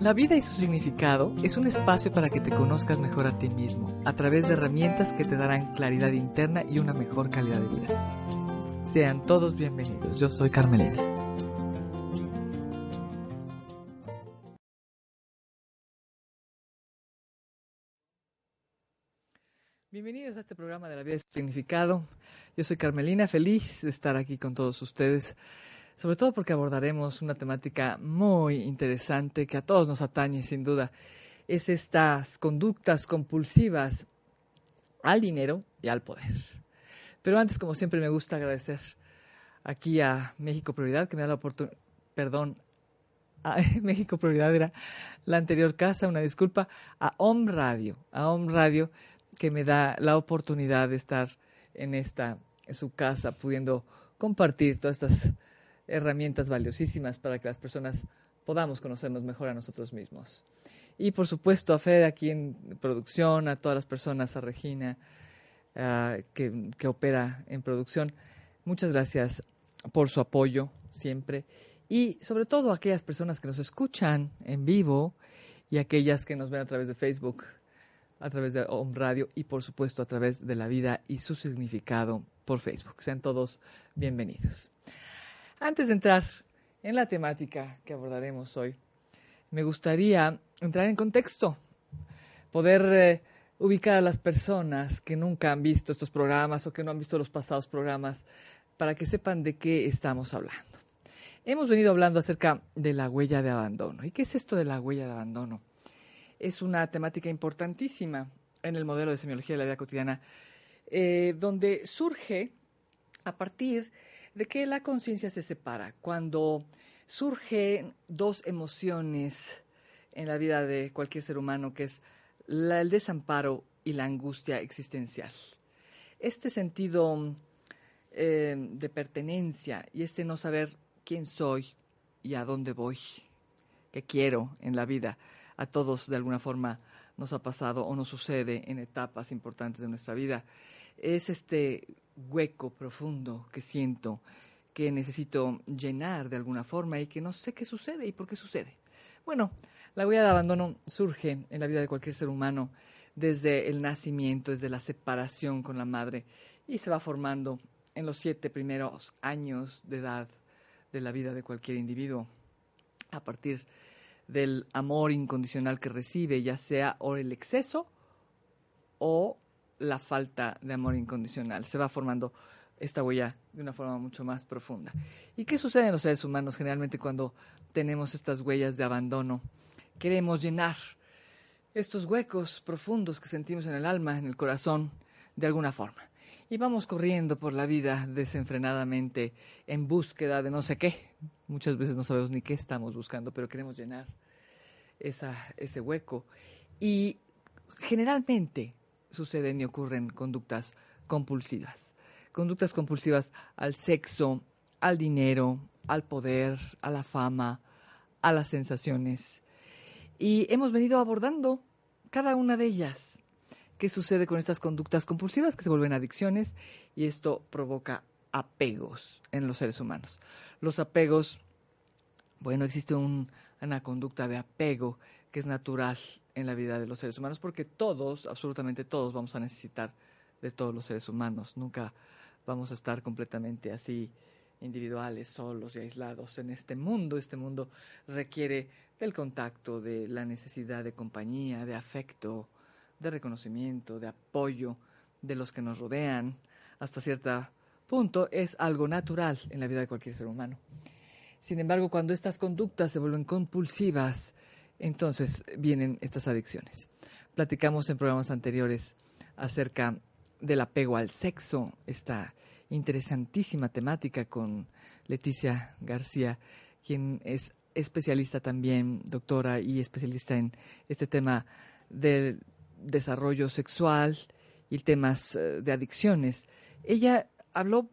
La vida y su significado es un espacio para que te conozcas mejor a ti mismo, a través de herramientas que te darán claridad interna y una mejor calidad de vida. Sean todos bienvenidos, yo soy Carmelina. Bienvenidos a este programa de la vida y su significado. Yo soy Carmelina, feliz de estar aquí con todos ustedes sobre todo porque abordaremos una temática muy interesante que a todos nos atañe sin duda. Es estas conductas compulsivas al dinero y al poder. Pero antes, como siempre, me gusta agradecer aquí a México Prioridad que me da la oportunidad, perdón, a México Prioridad era la anterior casa, una disculpa, a Om Radio, a Om Radio que me da la oportunidad de estar en esta, en su casa, pudiendo compartir todas estas herramientas valiosísimas para que las personas podamos conocernos mejor a nosotros mismos. Y por supuesto a Fed aquí en producción, a todas las personas, a Regina ah, que, que opera en producción. Muchas gracias por su apoyo siempre y sobre todo a aquellas personas que nos escuchan en vivo y aquellas que nos ven a través de Facebook, a través de Home Radio y por supuesto a través de la vida y su significado por Facebook. Sean todos bienvenidos. Antes de entrar en la temática que abordaremos hoy, me gustaría entrar en contexto, poder eh, ubicar a las personas que nunca han visto estos programas o que no han visto los pasados programas para que sepan de qué estamos hablando. Hemos venido hablando acerca de la huella de abandono. ¿Y qué es esto de la huella de abandono? Es una temática importantísima en el modelo de semiología de la vida cotidiana, eh, donde surge a partir de que la conciencia se separa cuando surgen dos emociones en la vida de cualquier ser humano, que es el desamparo y la angustia existencial. Este sentido eh, de pertenencia y este no saber quién soy y a dónde voy, qué quiero en la vida, a todos de alguna forma nos ha pasado o nos sucede en etapas importantes de nuestra vida. Es este hueco profundo que siento, que necesito llenar de alguna forma y que no sé qué sucede y por qué sucede. Bueno, la huella de abandono surge en la vida de cualquier ser humano desde el nacimiento, desde la separación con la madre y se va formando en los siete primeros años de edad de la vida de cualquier individuo a partir del amor incondicional que recibe, ya sea o el exceso o la falta de amor incondicional. Se va formando esta huella de una forma mucho más profunda. ¿Y qué sucede en los seres humanos generalmente cuando tenemos estas huellas de abandono? Queremos llenar estos huecos profundos que sentimos en el alma, en el corazón, de alguna forma. Y vamos corriendo por la vida desenfrenadamente en búsqueda de no sé qué. Muchas veces no sabemos ni qué estamos buscando, pero queremos llenar esa, ese hueco. Y generalmente suceden y ocurren conductas compulsivas. Conductas compulsivas al sexo, al dinero, al poder, a la fama, a las sensaciones. Y hemos venido abordando cada una de ellas. ¿Qué sucede con estas conductas compulsivas que se vuelven adicciones? Y esto provoca apegos en los seres humanos. Los apegos, bueno, existe una conducta de apego que es natural en la vida de los seres humanos, porque todos, absolutamente todos, vamos a necesitar de todos los seres humanos. Nunca vamos a estar completamente así individuales, solos y aislados en este mundo. Este mundo requiere del contacto, de la necesidad de compañía, de afecto, de reconocimiento, de apoyo de los que nos rodean. Hasta cierto punto es algo natural en la vida de cualquier ser humano. Sin embargo, cuando estas conductas se vuelven compulsivas, entonces vienen estas adicciones. Platicamos en programas anteriores acerca del apego al sexo, esta interesantísima temática con Leticia García, quien es especialista también, doctora y especialista en este tema del desarrollo sexual y temas eh, de adicciones. Ella habló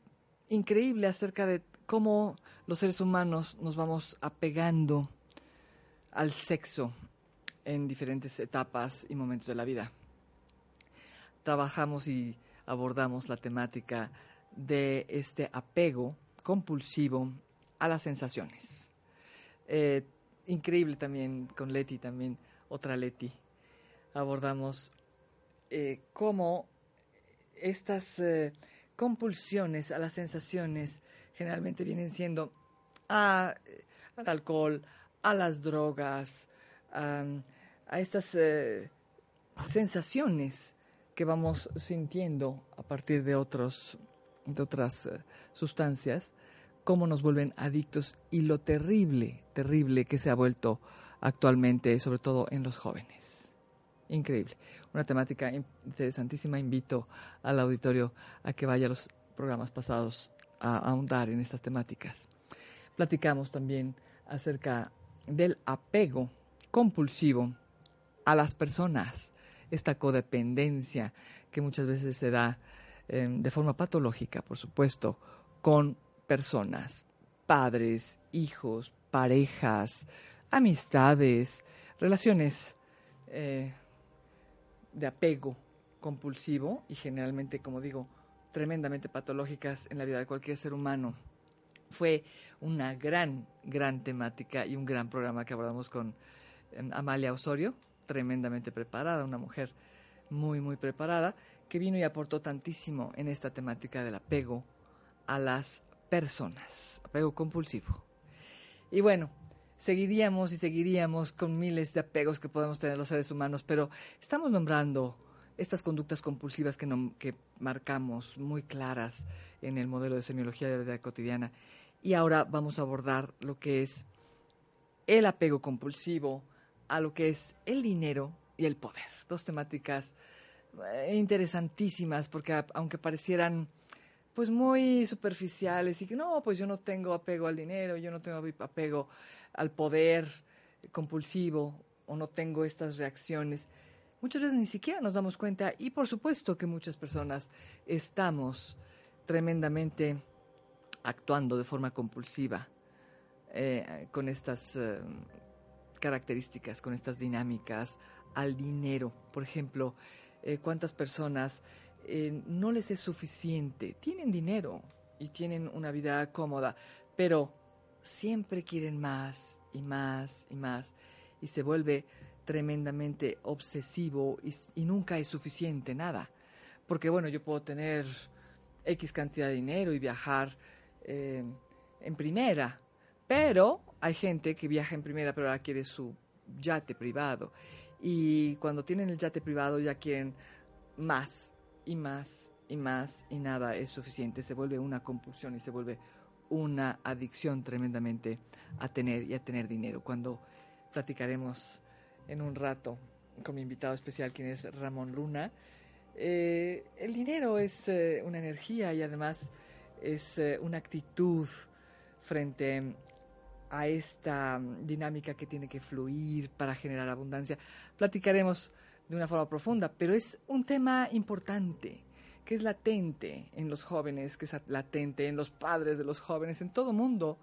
increíble acerca de cómo los seres humanos nos vamos apegando al sexo en diferentes etapas y momentos de la vida. Trabajamos y abordamos la temática de este apego compulsivo a las sensaciones. Eh, increíble también con Leti, también otra Leti. Abordamos eh, cómo estas eh, compulsiones a las sensaciones generalmente vienen siendo a, al alcohol, a las drogas, a, estas sensaciones que vamos sintiendo a partir de otros de otras eh, sustancias, cómo nos vuelven adictos y lo terrible, terrible que se ha vuelto actualmente, sobre todo en los jóvenes. Increíble. Una temática interesantísima. Invito al auditorio a que vaya a los programas pasados a ahondar en estas temáticas. Platicamos también acerca del apego compulsivo a las personas, esta codependencia que muchas veces se da Em, de forma patológica, por supuesto, con personas, padres, hijos, parejas, amistades, relaciones eh, de apego compulsivo y generalmente, como digo, tremendamente patológicas en la vida de cualquier ser humano. Fue una gran, gran temática y un gran programa que abordamos con em, Amalia Osorio, tremendamente preparada, una mujer muy, muy preparada, que vino y aportó tantísimo en esta temática del apego a las personas, apego compulsivo. Y bueno, seguiríamos y seguiríamos con miles de apegos que podemos tener los seres humanos, pero estamos nombrando estas conductas compulsivas que, marcamos muy claras en el modelo de semiología de la vida cotidiana. Y ahora vamos a abordar lo que es el apego compulsivo a lo que es el dinero y el poder. Dos temáticas eh, interesantísimas porque aunque parecieran pues muy superficiales y que no, pues yo no tengo apego al dinero, yo no tengo apego al poder compulsivo o no tengo estas reacciones. Muchas veces ni siquiera nos damos cuenta y por supuesto que muchas personas estamos tremendamente actuando de forma compulsiva eh, con estas eh, características, con estas dinámicas al dinero. Por ejemplo, eh, cuántas personas no les es suficiente, tienen dinero y tienen una vida cómoda, pero siempre quieren más y más y más y se vuelve tremendamente obsesivo y, nunca es suficiente nada. Porque bueno, yo puedo tener X cantidad de dinero y viajar eh, en primera, pero hay gente que viaja en primera pero ahora quiere su yate privado y cuando tienen el yate privado ya quieren más y más y más y nada es suficiente. Se vuelve una compulsión y se vuelve una adicción tremendamente a tener y a tener dinero. Cuando platicaremos en un rato con mi invitado especial, quien es Ramón Luna, eh, el dinero es eh, una energía y además es eh, una actitud frente a esta dinámica que tiene que fluir para generar abundancia. Platicaremos de una forma profunda, pero es un tema importante que es latente en los jóvenes, que es latente en los padres de los jóvenes, en todo mundo,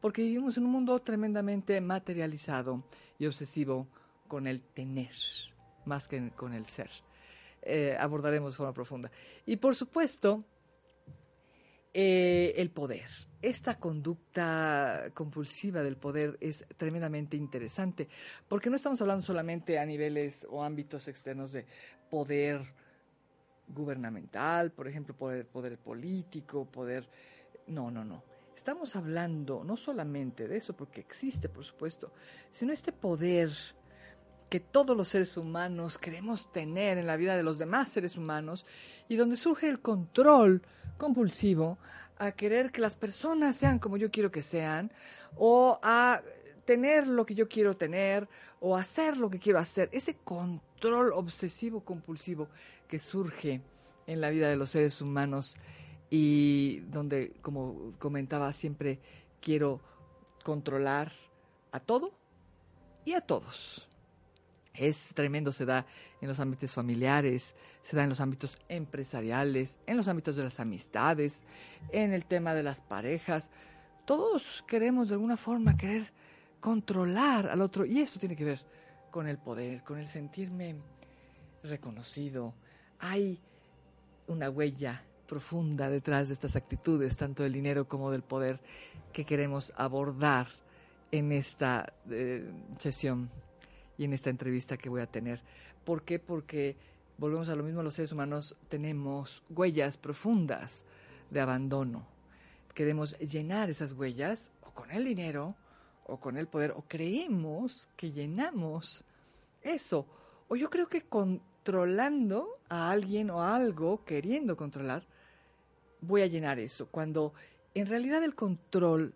porque vivimos en un mundo tremendamente materializado y obsesivo con el tener, más que con el ser. Eh, abordaremos de forma profunda. Y por supuesto, eh, el poder. Esta conducta compulsiva del poder es tremendamente interesante, porque no estamos hablando solamente a niveles o ámbitos externos de poder gubernamental, por ejemplo, poder, poder político, poder... No, no, no. Estamos hablando no solamente de eso, porque existe, por supuesto, sino este poder que todos los seres humanos queremos tener en la vida de los demás seres humanos y donde surge el control compulsivo a querer que las personas sean como yo quiero que sean o a tener lo que yo quiero tener o hacer lo que quiero hacer. Ese control obsesivo compulsivo que surge en la vida de los seres humanos y donde, como comentaba, siempre quiero controlar a todo y a todos. Es tremendo, se da en los ámbitos familiares, se da en los ámbitos empresariales, en los ámbitos de las amistades, en el tema de las parejas. Todos queremos de alguna forma querer controlar al otro y esto tiene que ver con el poder, con el sentirme reconocido. Hay una huella profunda detrás de estas actitudes, tanto del dinero como del poder, que queremos abordar en esta eh, sesión y en esta entrevista que voy a tener. ¿Por qué? Porque volvemos a lo mismo, los seres humanos tenemos huellas profundas de abandono. Queremos llenar esas huellas o con el dinero o con el poder, o creemos que llenamos eso. O yo creo que controlando a alguien o algo, queriendo controlar, voy a llenar eso. Cuando en realidad el control,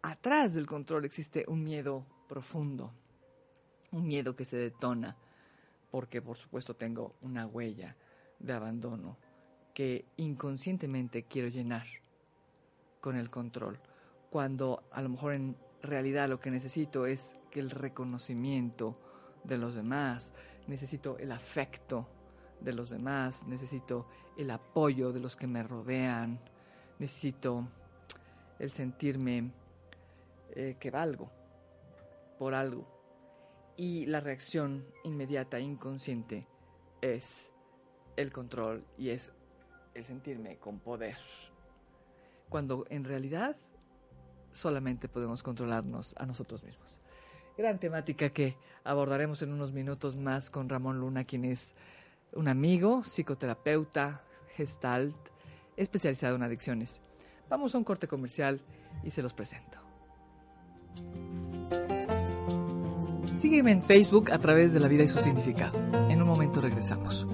atrás del control existe un miedo profundo un miedo que se detona porque por supuesto tengo una huella de abandono que inconscientemente quiero llenar con el control, cuando a lo mejor en realidad lo que necesito es que el reconocimiento de los demás, necesito el afecto de los demás, necesito el apoyo de los que me rodean, necesito el sentirme eh, que valgo por algo y la reacción inmediata, inconsciente, es el control y es el sentirme con poder. Cuando en realidad solamente podemos controlarnos a nosotros mismos. Gran temática que abordaremos en unos minutos más con Ramón Luna, quien es un amigo, psicoterapeuta, gestalt, especializado en adicciones. Vamos a un corte comercial y se los presento. Sígueme en Facebook a través de La Vida y su Significado. En un momento regresamos.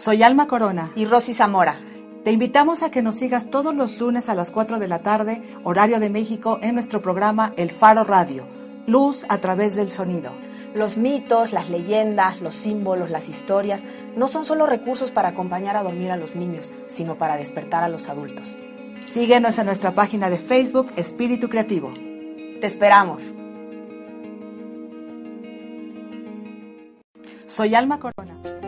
Soy Alma Corona y Rosy Zamora. Te invitamos a que nos sigas todos los lunes a las 4 de la tarde, horario de México, en nuestro programa El Faro Radio, Luz a través del sonido. Los mitos, las leyendas, los símbolos, las historias no son solo recursos para acompañar a dormir a los niños, sino para despertar a los adultos. Síguenos en nuestra página de Facebook Espíritu Creativo. Te esperamos. Soy Alma Corona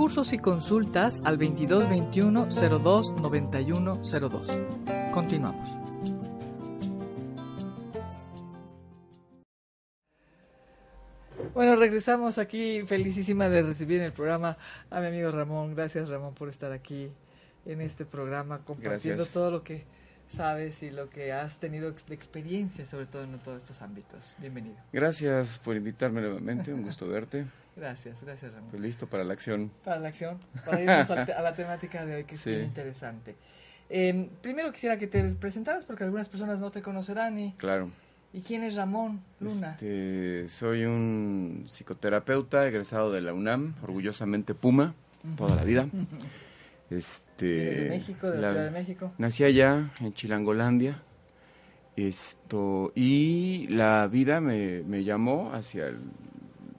cursos y consultas al 2221 02 91 02. Continuamos. Bueno, regresamos aquí, felicísima de recibir en el programa a mi amigo Ramón. Gracias Ramón por estar aquí en este programa, compartiendo todo lo que sabes y lo que has tenido de experiencia, sobre todo en todos estos ámbitos. Bienvenido. Gracias por invitarme nuevamente, un gusto verte. Gracias, gracias Ramón. Pues listo para la acción. Para la acción, para irnos a la temática de hoy que es muy interesante. Em, primero quisiera que te presentaras porque algunas personas no te conocerán y... Claro. ¿Y quién es Ramón Luna? Este, soy un psicoterapeuta egresado de la UNAM, orgullosamente Puma, toda la vida. Este, de México, de la, Ciudad de México? Nací allá, en Chilangolandia. Esto, y la vida me, me llamó hacia el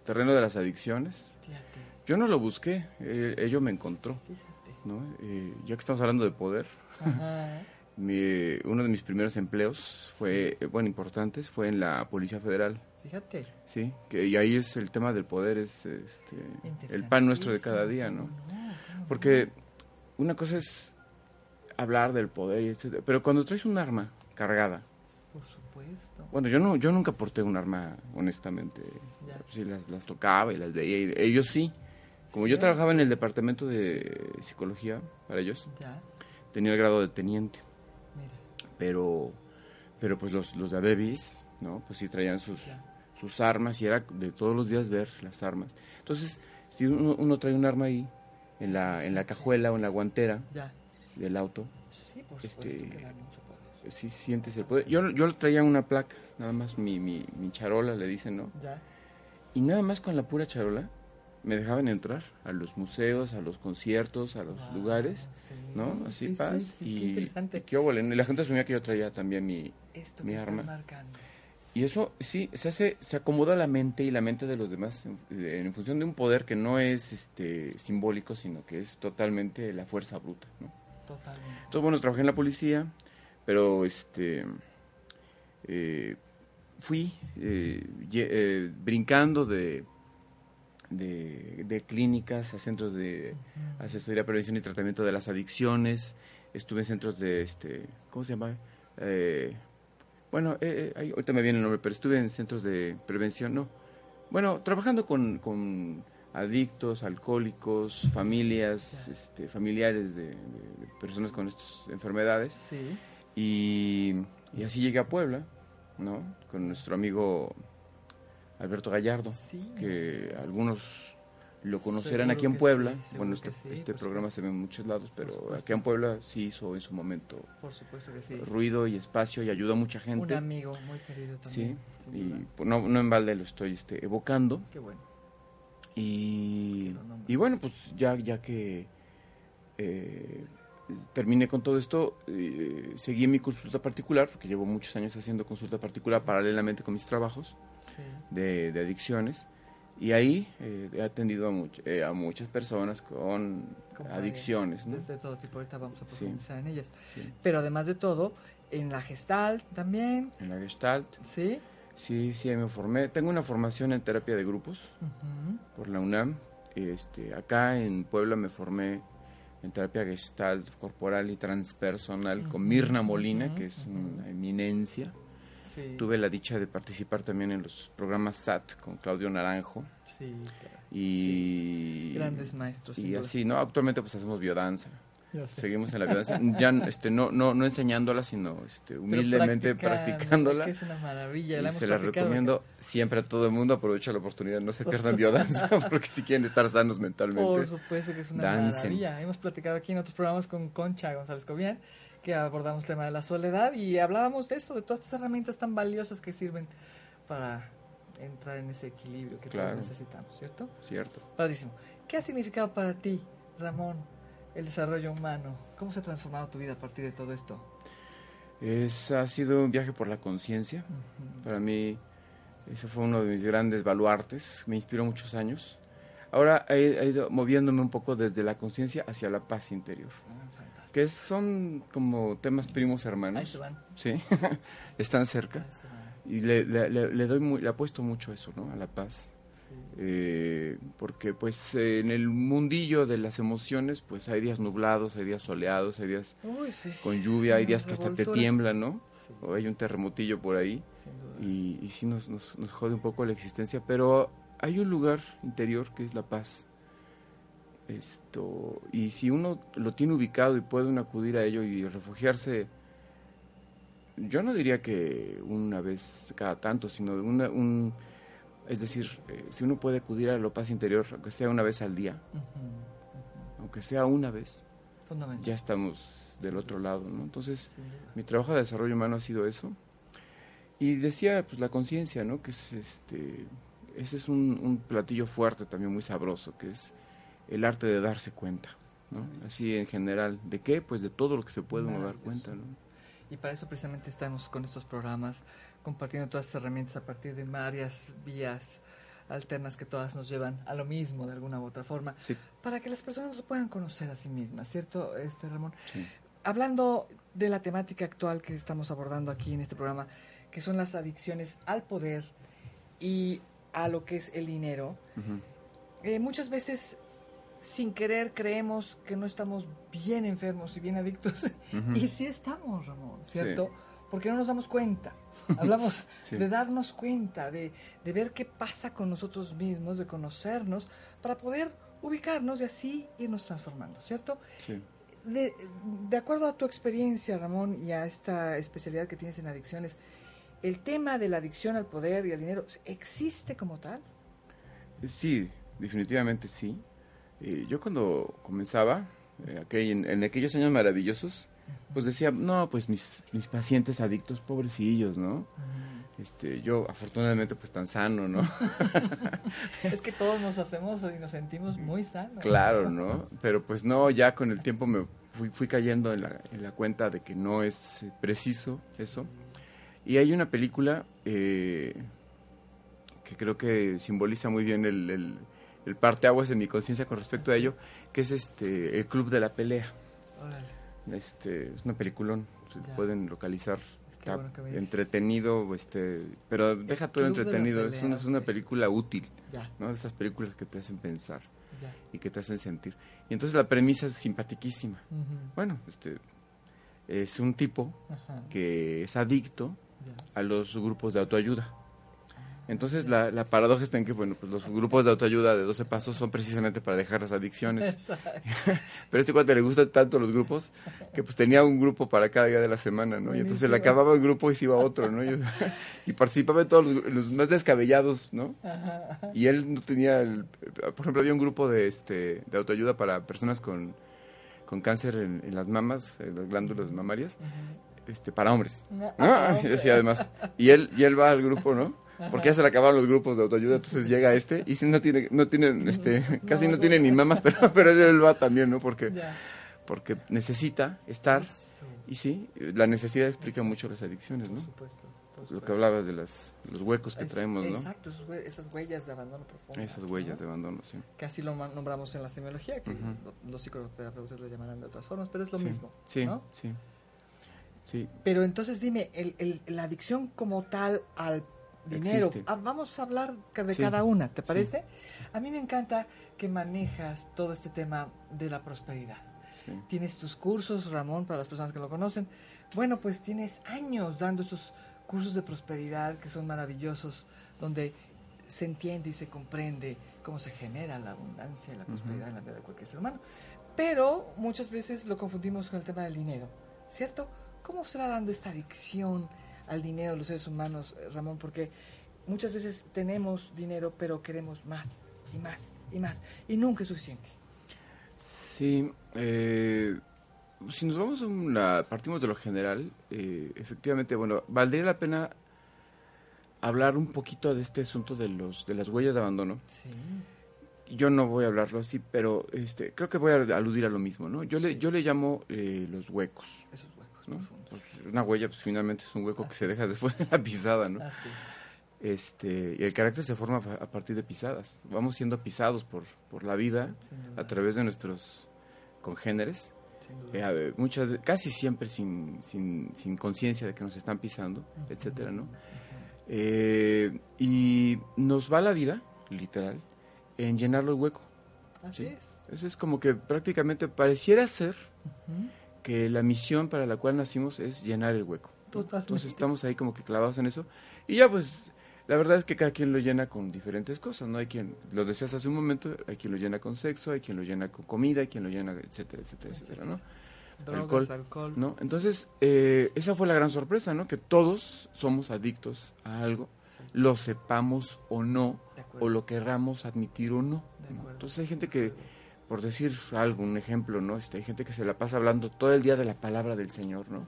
terreno de las adicciones. Fíjate, Yo no lo busqué, eh, ello me encontró, fíjate. ¿no? Eh, ya que estamos hablando de poder, Ajá. mi- uno de mis primeros empleos fue, bueno, importantes, fue en la Policía Federal, Fíjate. ¿sí? Que, y ahí es el tema del poder, es este, el pan nuestro de cada día, ¿no? Interesantísimo, ¿cómo no? Porque una cosa es hablar del poder, y etcétera, pero cuando traes un arma cargada, Por supuesto. bueno, yo no, yo nunca porté un arma, honestamente, Ya. sí las, las tocaba y las veía, y ellos sí. Como yo trabajaba en el departamento de psicología para ellos, Ya, tenía el grado de teniente, mira, pero, pero pues los, los de Adebis, ¿no? Pues sí traían sus, ya. sus armas y era de todos los días ver las armas. Entonces, si uno, uno trae un arma ahí, en la, en la cajuela o en la guantera Ya. del auto, Sí, por Este, supuesto que da mucho poder. sí sientes el poder. Yo, yo traía una placa, nada más mi, mi, mi charola, le dicen, ¿no? Ya. Y nada más con la pura charola me dejaban entrar a los museos, a los conciertos, a los Wow, lugares, sí, ¿no? Así sí, paz. sí, y, qué interesante. y qué la gente asumía que yo traía también mi... Esto mi que estás arma. marcando. Y eso, sí, se hace, se acomoda la mente y la mente de los demás en, en función de un poder que no es este simbólico, sino que es totalmente la fuerza bruta, ¿no? Totalmente. Entonces, bueno, trabajé en la policía, pero este eh, fui eh, eh, brincando de, de, de clínicas a centros de asesoría, prevención y tratamiento de las adicciones. Estuve en centros de, este, ¿cómo se llama? Bueno, eh, eh, ahorita me viene el nombre, pero estuve en centros de prevención, no. Bueno, trabajando con, con adictos, alcohólicos, familias, este, familiares de, de- de personas con estas enfermedades. Sí. Y, y así llegué a Puebla, ¿no? Con nuestro amigo Alberto Gallardo, Sí. que algunos lo conocerán Seguro aquí en Puebla. sí, bueno, este, sí, este programa supuesto. se ve en muchos lados, pero aquí en Puebla sí hizo en su momento Por supuesto que sí. ruido y espacio y ayudó a mucha Un gente. amigo muy querido Sí, también. sin y pues, no, no en balde lo estoy este, evocando. Qué bueno. Y, bueno, pues ya, ya que eh, terminé con todo esto, eh, seguí en mi consulta particular, porque llevo muchos años haciendo consulta particular paralelamente con mis trabajos Sí. de, de adicciones. Y ahí eh, he atendido a, much- eh, a muchas personas con, Con adicciones. ¿no? De, de todo tipo, ahorita vamos a Sí. profundizar en ellas. Sí. Pero además de todo, en la gestal también, En la Gestalt, ¿sí? sí, sí, me formé. Tengo una formación en terapia de grupos. Por la UNAM. Este, acá en Puebla me formé en terapia gestalt corporal y transpersonal con Mirna Molina, que es una eminencia. Sí. Tuve la dicha de participar también en los programas SAT con Claudio Naranjo Sí, claro. y Grandes maestros. y así, ¿no? Actualmente pues hacemos biodanza. Seguimos en la biodanza, ya este no no no enseñándola, sino este humildemente practicando, practicándola. Que es una maravilla. Y la hemos se la recomiendo siempre a todo el mundo. Aprovecha la oportunidad, no se Por pierdan biodanza, porque si quieren estar sanos mentalmente. Por supuesto que es una Dancen. maravilla. Hemos platicado aquí en otros programas con Concha González Cobian, que abordamos el tema de la soledad y hablábamos de eso, de todas estas herramientas tan valiosas que sirven para entrar en ese equilibrio que Claro. todos necesitamos, ¿cierto? Cierto. Padrísimo. ¿Qué ha significado para ti, Ramón, el desarrollo humano? ¿Cómo se ha transformado tu vida a partir de todo esto? Es, ha sido un viaje por la conciencia. Para mí, ese fue uno de mis grandes baluartes. Me inspiró muchos años. Ahora he, he ido moviéndome un poco desde la conciencia hacia la paz interior. Ah. Que son como temas primos Ahí hermanos. se van. Sí, están cerca. ahí se van. Y le, le, le- le doy muy, le apuesto mucho eso, ¿no? A la paz. Sí. Eh, porque pues eh, en el mundillo de las emociones pues hay días nublados, hay días soleados, hay días Uy, sí. con lluvia, hay días que hasta te tiemblan, ¿no? Sí, O hay un terremotillo por ahí sin duda. y, y sí nos, nos, nos jode un poco la existencia, pero hay un lugar interior que es la paz. Esto, y si uno lo tiene ubicado y puede uno acudir a ello y refugiarse, yo no diría que una vez cada tanto, sino una, un, es decir, eh, si uno puede acudir a la paz interior, aunque sea una vez al día, aunque sea una vez, ya estamos del otro lado, ¿no? Entonces, mi trabajo de desarrollo humano ha sido eso. Y decía, pues la conciencia, ¿no? Que es este, ese es un, un platillo fuerte también muy sabroso, que es el arte de darse cuenta, ¿no? Así en general, ¿de qué? Pues de todo lo que se puede uno dar cuenta, ¿no? Y para eso precisamente estamos con estos programas, compartiendo todas estas herramientas a partir de varias vías alternas que todas nos llevan a lo mismo de alguna u otra forma, Sí. para que las personas lo puedan conocer a sí mismas, ¿cierto, este Ramón? Sí. Hablando de la temática actual que estamos abordando aquí en este programa, que son las adicciones al poder y a lo que es el dinero, Ujú. eh, muchas veces sin querer creemos que no estamos bien enfermos y bien adictos. Y sí estamos, Ramón, ¿cierto? Porque no nos damos cuenta. Hablamos Sí. de darnos cuenta, de, de ver qué pasa con nosotros mismos, de conocernos, para poder ubicarnos y así irnos transformando, ¿cierto? Sí. De, de acuerdo a tu experiencia, Ramón, y a esta especialidad que tienes en adicciones, ¿el tema de la adicción al poder y al dinero existe como tal? Sí, definitivamente sí. Eh, yo cuando comenzaba, eh, aquel- en, en aquellos años maravillosos, pues decía, no, pues mis, mis pacientes adictos, pobrecillos, ¿no? Este, yo afortunadamente pues tan sano, ¿no? Es que todos nos hacemos y nos sentimos muy sanos. claro, ¿no? Pero pues no, ya con el tiempo me fui, fui cayendo en la, en la cuenta de que no es eh, preciso eso. Y hay una película eh, que creo que simboliza muy bien el, el, el parteaguas en mi conciencia con respecto a ello, que es este El Club de la Pelea. Órale. Este, es una peliculón, se Ya. pueden localizar. Está bueno entretenido, este, pero deja todo de entretenido, es, una, es una película útil, Ya, ¿no? De esas películas que te hacen pensar ya. y que te hacen sentir. Y entonces la premisa es simpatiquísima. Ujú. Bueno, este es un tipo Ajá, que es adicto ya. a los grupos de autoayuda. Entonces la, la paradoja está en que bueno, pues los grupos de autoayuda de 12 pasos son precisamente para dejar las adicciones. Exacto. Pero a este cuate le gustan tanto los grupos que pues tenía un grupo para cada día de la semana, ¿no? Y entonces le acababa el grupo y se iba a otro, ¿no? Y, y participaba en todos los, los más descabellados, ¿no? Ajá, ajá. Y él no tenía, el- por ejemplo, había un grupo de este de autoayuda para personas con, con cáncer en, en las mamas, en las glándulas mamarias, este para hombres. No, ¿no? ah, Y además. Y él, y él va al grupo, ¿no? Porque ya se le acabaron los grupos de autoayuda, entonces llega este y si no tiene, no tiene, este, casi no, no, tiene ni mamas, pero, pero él va también, ¿no? Porque, Ya. porque necesita estar, Eso, y sí, la necesidad explica mucho las adicciones, por ¿no? supuesto. por Lo supuesto. que hablabas de las, los huecos que Es- traemos, ¿no? Exacto, esas huellas de abandono profundo. Esas huellas de abandono, sí. Que así lo nombramos en la semiología, que Ujú. lo- los psicoterapeutas lo llamarán de otras formas, pero es lo sí, mismo. Sí, ¿no? sí. Sí, Pero entonces dime, el, el- la adicción como tal al dinero, Existe. ah, vamos a hablar de Sí, cada una, ¿te sí. parece? A mí me encanta que manejas todo este tema de la prosperidad. sí. Tienes tus cursos, Ramón, para las personas que lo conocen. Bueno, pues tienes años dando estos cursos de prosperidad que son maravillosos, donde se entiende y se comprende cómo se genera la abundancia y la prosperidad en la vida de cualquier ser humano. Pero muchas veces lo confundimos con el tema del dinero, ¿cierto? ¿Cómo se va dando esta adicción al dinero de los seres humanos, eh, Ramón? Porque muchas veces tenemos dinero, pero queremos más y más y más, y nunca es suficiente. Sí, eh, si nos vamos a una, partimos de lo general, eh, efectivamente, bueno, valdría la pena hablar un poquito de este asunto de los de las huellas de abandono. Sí. Yo no voy a hablarlo así, pero este, creo que voy a aludir a lo mismo, ¿no? Yo le yo le llamo eh, los huecos, Esos huecos Pues, una huella, pues finalmente es un hueco que se deja después de la pisada, ¿no? Así es. Este, y el carácter se forma a partir de pisadas. Vamos siendo pisados por por la vida a través de nuestros congéneres. Eh, muchas casi siempre sin, sin, sin conciencia de que nos están pisando, etcétera, ¿no? Eh, y nos va la vida, literal, en llenarlo el hueco. Así ¿sí? es. Eso es como que prácticamente pareciera ser. Que la misión para la cual nacimos es llenar el hueco. Totalmente. Entonces estamos ahí como que clavados en eso. Y ya pues, la verdad es que cada quien lo llena con diferentes cosas, ¿no? Hay quien, lo decías hace un momento, hay quien lo llena con sexo, hay quien lo llena con comida, hay quien lo llena, etcétera, etcétera, etcétera, ¿no? Drogas, alcohol. ¿no? Entonces, eh, esa fue la gran sorpresa, ¿no? Que todos somos adictos a algo, Sí, lo sepamos o no, o lo querramos admitir o no. ¿no? Entonces hay gente que, por decir algo, un ejemplo, ¿no? Este, hay gente que se la pasa hablando todo el día de la palabra del Señor, ¿no?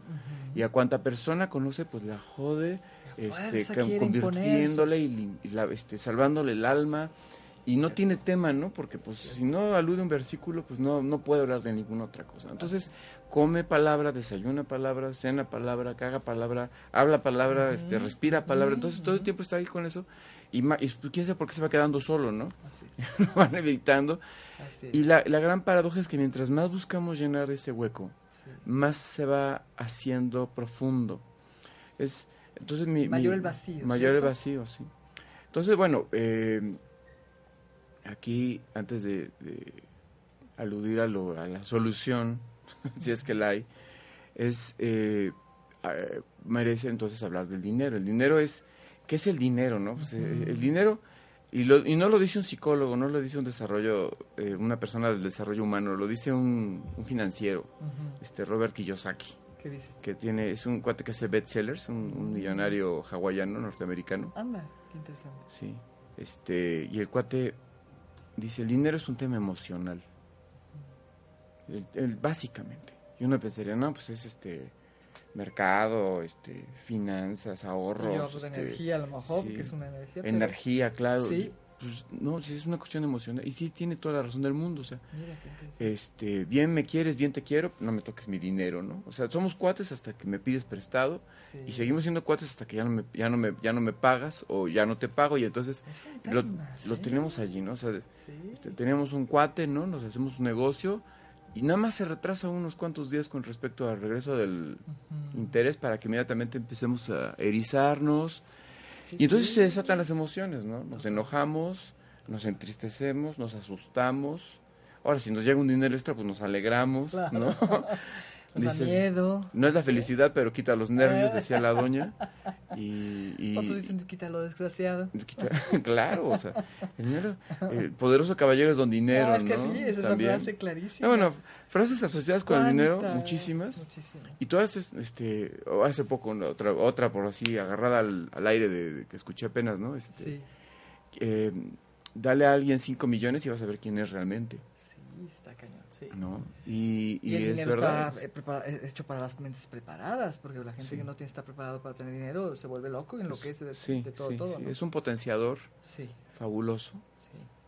Y a cuanta persona conoce, pues la jode, este, convirtiéndole y, y la- este, salvándole el alma. Y no tiene tema, ¿no? Porque pues si no alude un versículo, pues no, no puede hablar de ninguna otra cosa. Entonces, come palabra, desayuna palabra, cena palabra, caga palabra, habla palabra, este, respira palabra. Entonces todo el tiempo está ahí con eso. y, y pues, quién sabe por qué se va quedando solo, ¿no? Así Lo van evitando. Y la, la gran paradoja es que mientras más buscamos llenar ese hueco, Sí. más se va haciendo profundo. Es, entonces mi, Mayor mi- el vacío, Mayor el vacío, sí. Entonces, bueno, eh, aquí, antes de, de aludir a, lo, a la solución, si es que la hay, es, eh, eh, merece entonces hablar del dinero. El dinero es, ¿qué es el dinero, no? Pues, eh, el dinero, y, lo, y no lo dice un psicólogo, no lo dice un desarrollo, eh, una persona del desarrollo humano, lo dice un, un financiero, este Robert Kiyosaki, ¿Qué dice? que tiene, es un cuate que hace bestsellers, un, un millonario hawaiano, norteamericano. Anda, qué interesante. Sí, este, y el cuate dice, el dinero es un tema emocional. El- el- básicamente. Y uno pensaría, no, pues es este mercado, este, finanzas, ahorros. Y yo, pues, este, energía a lo mejor, sí. que es una energía. pero- energía, claro. Sí. Pues no, sí, es una cuestión emocional. Y sí tiene toda la razón del mundo, o sea, Mira, este, bien me quieres, bien te quiero, no me toques mi dinero, ¿no? O sea, somos cuates hasta que me pides prestado Sí. y seguimos siendo cuates hasta que ya no me, ya no me, ya no me pagas o ya no te pago y entonces lo, ¿sí? tenemos allí, ¿no? O sea, Sí. este, tenemos un cuate, ¿no? Nos hacemos un negocio y nada más se retrasa unos cuantos días con respecto al regreso del interés para que inmediatamente empecemos a erizarnos Sí, y entonces sí. se desatan las emociones, ¿no? Nos enojamos, nos entristecemos, nos asustamos. Ahora, si nos llega un dinero extra, pues nos alegramos, Claro. ¿no? Nos da Dice, miedo. No es la felicidad, pero quita los nervios, decía la doña. Y, y- Otros dicen quita lo desgraciado. quita- claro, o sea, el dinero, el poderoso caballero es don dinero, no, es que ¿no? sí, esa es También. frase clarísima. No, bueno, frases asociadas con el dinero, muchísimas. Muchísimas. Y todas, es- este, hace poco, otra, otra por así, agarrada al, al aire de, de que escuché apenas, ¿no? Este, Sí, eh, dale a alguien 5 millones y vas a ver quién es realmente, sí, está cañón, sí. ¿no? Y, y Y, el es dinero verdad. está eh, eh, hecho para las mentes preparadas, porque la gente Sí. que no tiene, está preparado para tener dinero se vuelve loco y enloquece de, sí, de todo, sí, todo, es un potenciador fabuloso.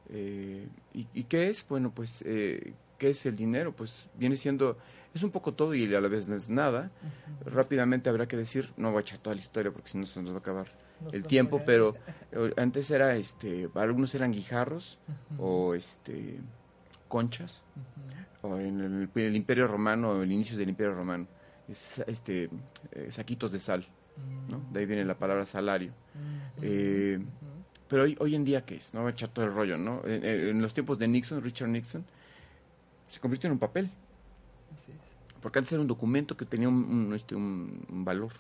Eh, ¿y, y qué es? Bueno, pues, eh, ¿qué es el dinero? Pues viene siendo, es un poco todo y a la vez no es nada. Rápidamente habrá que decir, no voy a echar toda la historia porque si no se nos va a acabar Nos el tiempo, pero eh, antes era, este, algunos eran guijarros o este conchas. O en el, el Imperio Romano, el inicio del Imperio Romano, es, este, eh, saquitos de sal, ¿no? De ahí viene la palabra salario. Ujú. Eh, pero hoy, hoy en día, ¿qué es? No echar todo el rollo, ¿no? En, en- en los tiempos de Nixon, Richard Nixon, se convirtió en un papel. Así es. Porque antes era un documento que tenía un, un, este, un- un valor.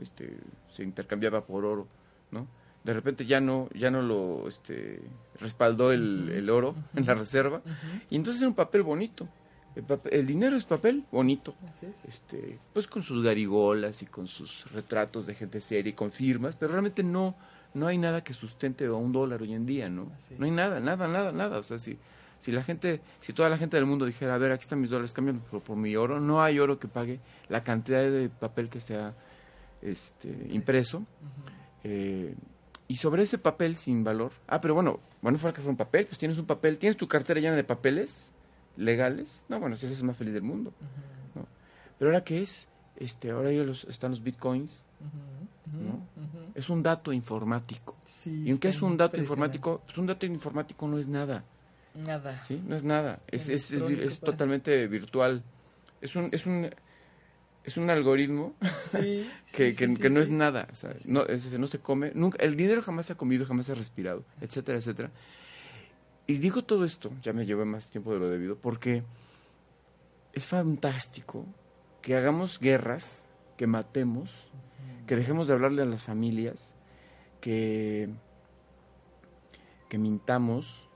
Este, se intercambiaba por oro, ¿no? De repente ya no, ya no lo este, respaldó el, el oro en la reserva. Y entonces era un papel bonito. El, papel- el dinero es papel bonito. Es. Este, pues con sus garigolas y con sus retratos de gente seria y con firmas, pero realmente no, no hay nada que sustente a un dólar hoy en día, ¿no? No hay nada, nada, nada, nada. O sea, si, si la gente, si toda la gente del mundo dijera, a ver, aquí están mis dólares, cámbialos por, por mi oro, no hay oro que pague la cantidad de papel que sea este, impreso. Eh, y sobre ese papel sin valor, ah, pero bueno, bueno, fuera que fue un papel, pues tienes un papel, tienes tu cartera llena de papeles legales, no, bueno, si eres el más feliz del mundo. Pero ahora qué es, este, ahora ya los, están los bitcoins, es un dato informático. Sí, ¿Y en qué es un dato informático? Pues un dato informático no es nada, Nada. ¿sí? No es nada, es, es, es, totalmente virtual. Es un, es un, es un algoritmo Sí, que, sí, que, que no es nada, o sea, no, es decir, no se come, nunca, el dinero jamás se ha comido, jamás se ha respirado, etcétera, etcétera. Y digo todo esto, ya me llevé más tiempo de lo debido, porque es fantástico que hagamos guerras, que matemos, que dejemos de hablarle a las familias, que, que mintamos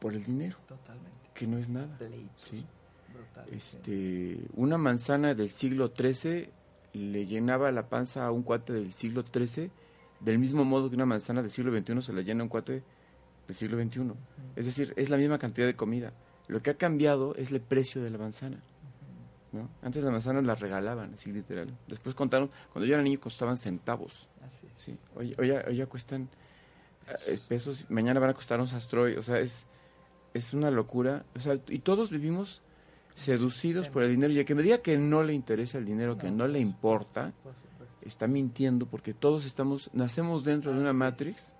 por el dinero, Totalmente. que no es nada. Pleitos ¿sí? brutales, sí. Este, una manzana del siglo XIII le llenaba la panza a un cuate del siglo XIII, del mismo modo que una manzana del siglo XXI se la llena a un cuate del siglo XXI. Es decir, es la misma cantidad de comida. Lo que ha cambiado es el precio de la manzana. ¿no? Antes las manzanas las regalaban, así literal. Después contaron, cuando yo era niño costaban centavos. Así es. ¿sí? Hoy, hoy ya, hoy ya cuestan eh, pesos, mañana van a costar un sastroy. O sea, es, es una locura. O sea, y todos vivimos seducidos por el dinero. Y el que me diga que no le interesa el dinero, que no le importa, está mintiendo porque todos estamos, nacemos dentro de una matrix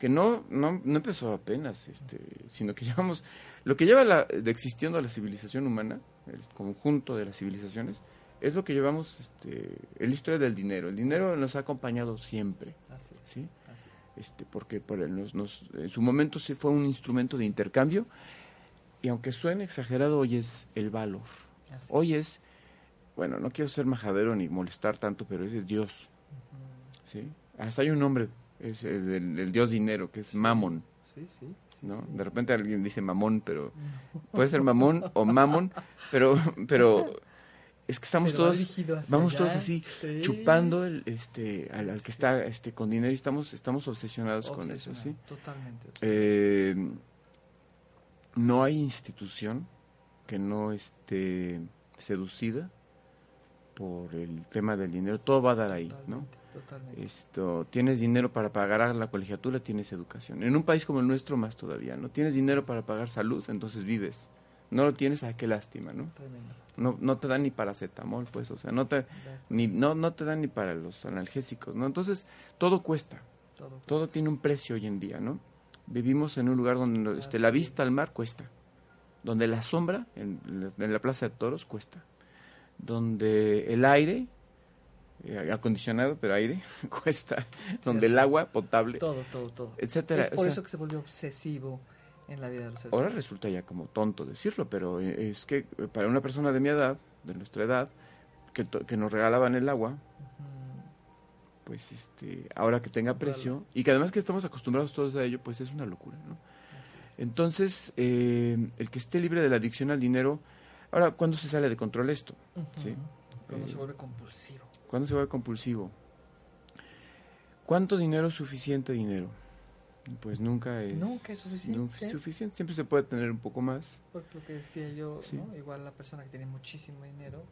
que no, no, no empezó apenas, este, sino que llevamos, lo que lleva la, de existiendo la civilización humana, el conjunto de las civilizaciones, es lo que llevamos, este, la historia del dinero. El dinero nos ha acompañado siempre, Así es, ¿sí? así es. Este, porque por el- nos, nos- en su momento sí fue un instrumento de intercambio, y aunque suene exagerado, hoy es el valor. Así. Hoy es, bueno, no quiero ser majadero ni molestar tanto, pero ese es Dios. ¿sí? Hasta hay un nombre, es el, Dios dinero, que es Mamón. Sí, sí, sí, ¿no? De repente alguien dice mamón, pero puede ser mamón o mamón, pero, pero es que estamos Pero todos, vamos allá. todos así, Sí. chupando el, este, al, al que está este, con dinero y estamos, estamos obsesionados con eso, ¿sí? Totalmente. Eh, no hay institución que no esté seducida por el tema del dinero. Todo va a dar ahí, ¿no? Totalmente. Esto, tienes dinero para pagar la colegiatura, tienes educación. En un país como el nuestro, más todavía, ¿no? Tienes dinero para pagar salud, entonces vives. No lo tienes, ah, qué lástima, ¿no? Tremendo. No, no te dan ni paracetamol, pues, o sea, no te, ni, no, no te dan ni para los analgésicos, ¿no? Entonces, todo cuesta. todo. Todo tiene un precio hoy en día, ¿no? Vivimos en un lugar donde este, la vista al mar cuesta, donde la sombra en la Plaza de Toros cuesta, donde el aire, eh, acondicionado, pero aire, cuesta, donde el agua potable, Todo, todo, todo. etcétera. Es O por sea, eso que se volvió obsesivo en la vida de los seres ahora humanos. resulta ya como tonto decirlo, pero eh, es que eh, para una persona de mi edad, de nuestra edad, que, que nos regalaban el agua, pues este, ahora que tenga precio, y que además que estamos acostumbrados todos a ello, pues es una locura, ¿no? Entonces, eh, el que esté libre de la adicción al dinero, ahora, ¿cuándo se sale de control esto? ¿Sí? Cuando Eh, se vuelve compulsivo. ¿Cuándo se vuelve compulsivo? ¿Cuánto dinero es suficiente dinero? Pues nunca es Nunca es suficiente. suficiente, siempre se puede tener un poco más. Porque lo que decía yo, Sí. ¿no? igual la persona que tiene muchísimo dinero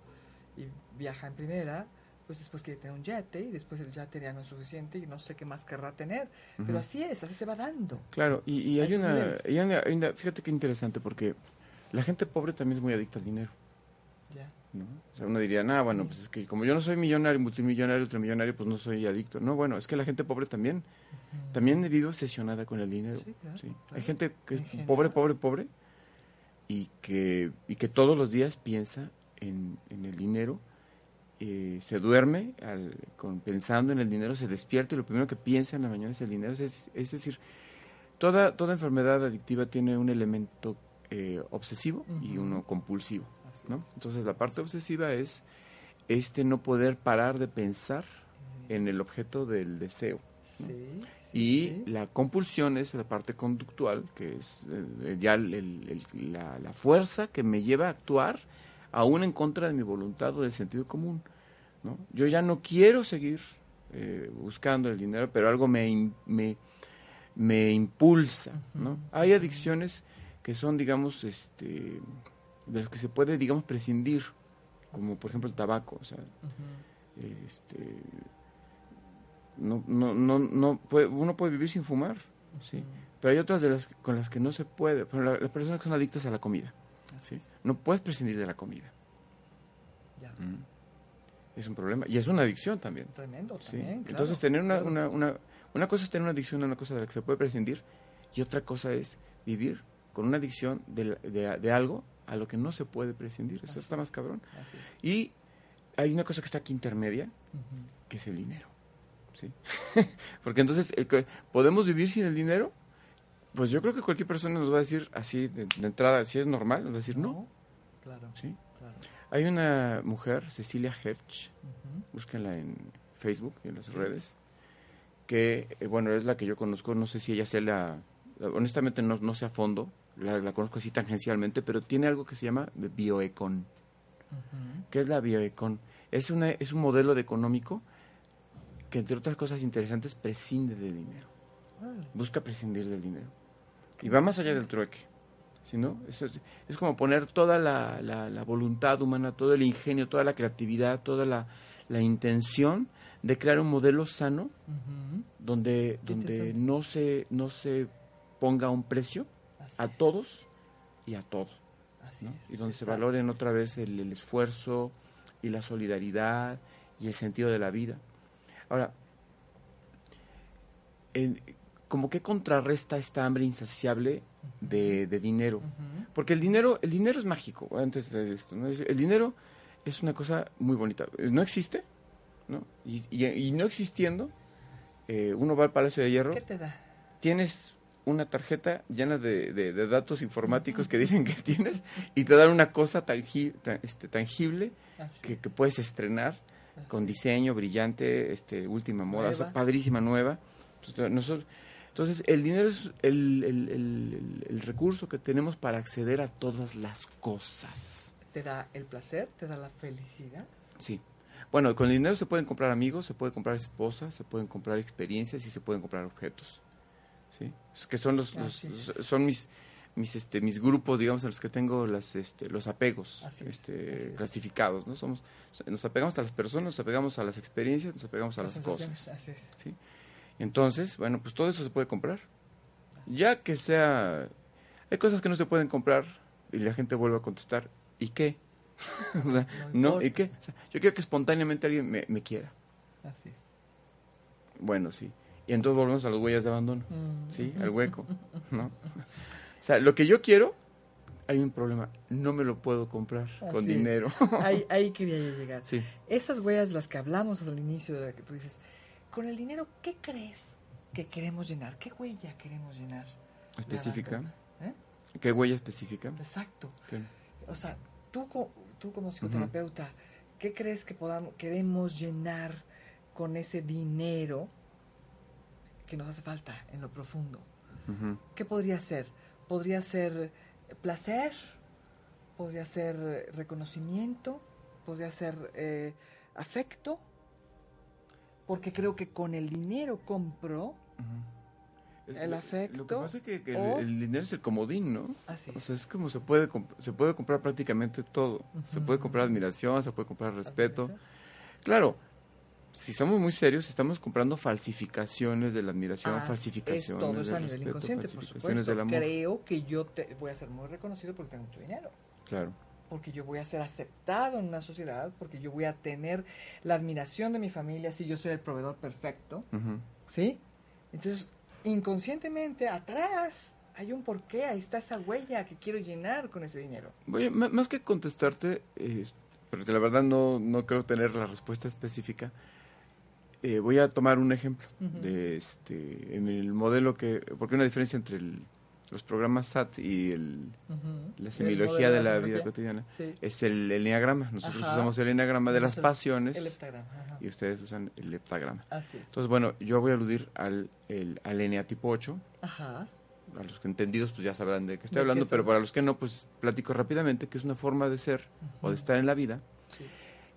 y viaja en primera, pues después quiere tener un yate y después el yate ya no es suficiente y no sé qué más querrá tener. Pero así es, así se va dando. Claro, y, una, hay una- hay una- fíjate qué interesante, porque la gente pobre también es muy adicta al dinero. Ya. ¿no? O sea, uno diría, nah, bueno, pues es que como yo no soy millonario, multimillonario, ultramillonario, pues no soy adicto. No, bueno, es que la gente pobre también, también vive obsesionada con el dinero. Sí, claro, ¿sí? claro. Hay gente que es pobre, pobre, pobre, y que, y que todos los días piensa en, en el dinero, eh, se duerme al- con, pensando en el dinero, se despierta y lo primero que piensa en la mañana es el dinero. Es, es decir, toda, toda enfermedad adictiva tiene un elemento eh, obsesivo y uno compulsivo. Entonces la parte obsesiva es este no poder parar de pensar en el objeto del deseo. Sí, sí, Y sí. la compulsión es la parte conductual, que es eh, ya el- el- el- la, la fuerza que me lleva a actuar aún en contra de mi voluntad o del sentido común. ¿no? Yo ya no quiero seguir eh, buscando el dinero, pero algo me, me, me impulsa. ¿no? Hay adicciones que son, digamos, este, de las que se puede, digamos, prescindir, como por ejemplo el tabaco. O sea, este no no no no puede, uno puede vivir sin fumar sí pero hay otras de las con las que no se puede por ejemplo, la- las personas que son adictas a la comida sí no puedes prescindir de la comida Ya. Mm. es un problema y es una adicción también Tremendo sí también. claro, entonces tener una, claro. una una una cosa es tener una adicción a una cosa de la que se puede prescindir y otra cosa es vivir con una adicción de, de, de algo a lo que no se puede prescindir eso está más cabrón es. y hay una cosa que está aquí intermedia que es el dinero. ¿sí? Porque entonces, que- ¿podemos vivir sin el dinero? Pues yo creo que cualquier persona nos va a decir así de, de entrada, si es normal, nos va a decir no. Claro, ¿sí? claro. Hay una mujer, Cecilia Herch, Ujú. búsquenla en Facebook y en las Sí. redes, que, eh, bueno, es la que yo conozco, no sé si ella sea la, la- honestamente no, no sé a fondo, la, la conozco así tangencialmente, pero tiene algo que se llama bioecon. ¿Qué es la bioecon? Es, una, es un modelo de económico que, entre otras cosas interesantes, prescinde del dinero. Busca prescindir del dinero. Y va más allá del trueque. ¿sí, no? Eso es, es como poner toda la, la- la voluntad humana, todo el ingenio, toda la creatividad, toda la, la intención de crear un modelo sano donde, donde no, se, no se ponga un precio Así a es. todos y a todo. Así ¿no? es. y donde se valoren otra vez el, el esfuerzo y la solidaridad y el sentido de la vida. Ahora, en- como que contrarresta esta hambre insaciable de, de dinero. Porque el dinero, el dinero es mágico, antes de esto, ¿no? El dinero es una cosa muy bonita. No existe, ¿no? Y, y- y no existiendo, eh, uno va al Palacio de Hierro, ¿Qué te da? tienes una tarjeta llena de, de- de datos informáticos que dicen que tienes y te dan una cosa tangi- tan- este, tangible que, que puedes estrenar con diseño brillante, este, última moda, o sea, Nueva. padrísima, nueva. Entonces, nosotros- entonces, el dinero es el, el- el- el- el recurso que tenemos para acceder a todas las cosas. ¿Te da el placer? ¿Te da la felicidad? Sí. Bueno, con el dinero se pueden comprar amigos, se pueden comprar esposas, se pueden comprar experiencias y se pueden comprar objetos. ¿Sí? Que son los, son mis mis este mis grupos, digamos, en los que tengo las este los apegos es, este es. clasificados, ¿no? Somos nos apegamos a las personas, nos apegamos a las experiencias, nos apegamos a las, cosas. Así es. ¿sí? Entonces, bueno, pues todo eso se puede comprar. Ya que sea hay cosas que no se pueden comprar y la gente vuelve a contestar, ¿y qué? o sea, No ¿no? ¿Y qué? O sea, yo quiero que espontáneamente alguien me, me quiera. Así es. Bueno, sí. Y entonces volvemos a las huellas de abandono, Mm. ¿sí? Al hueco, ¿no? O sea, lo que yo quiero, hay un problema. No me lo puedo comprar con Así dinero. Ahí, ahí quería yo llegar. sí. Esas huellas de las que hablamos al inicio, de la que tú dices, con el dinero, ¿qué crees que queremos llenar? ¿Qué huella queremos llenar? Específica. ¿Eh? ¿Qué huella específica? Exacto. ¿Qué? O sea, tú, tú como psicoterapeuta, ¿qué crees que podamos, queremos llenar con ese dinero que nos hace falta en lo profundo? Ujú. ¿Qué podría ser? ¿Podría ser placer? ¿Podría ser reconocimiento? ¿Podría ser eh, afecto? Porque creo que con el dinero compro. Es El lo- afecto Lo que pasa es que, que el- o- el, dinero es el comodín, ¿no? Así O es. sea, es como se puede, se puede comprar prácticamente todo. Se puede comprar admiración, se puede comprar respeto. Claro, si somos muy serios, estamos comprando falsificaciones de la admiración, Ah, falsificaciones es todo eso a nivel respeto, inconsciente, por supuesto. Creo que yo te, voy a ser muy reconocido porque tengo mucho dinero. Claro. Porque yo voy a ser aceptado en una sociedad, porque yo voy a tener la admiración de mi familia si yo soy el proveedor perfecto. ¿Sí? Entonces, inconscientemente, atrás hay un porqué, ahí está esa huella que quiero llenar con ese dinero. Más que contestarte, eh, porque la verdad no, no creo tener la respuesta específica, eh, voy a tomar un ejemplo de este, en el modelo que, porque hay una diferencia entre el- los programas SAT y el, la El semiología modelo de la vida cotidiana. Sí. Es el, el enneagrama. Nosotros Ajá. usamos el enneagrama de las el- pasiones El y ustedes usan el heptagrama. Así es. Entonces, bueno, yo voy a aludir al, el, al eneatipo 8. Ajá. A los que entendidos pues ya sabrán de qué ¿De estoy qué hablando, pero para los que no, pues platico rápidamente que es una forma de ser o de estar en la vida Sí.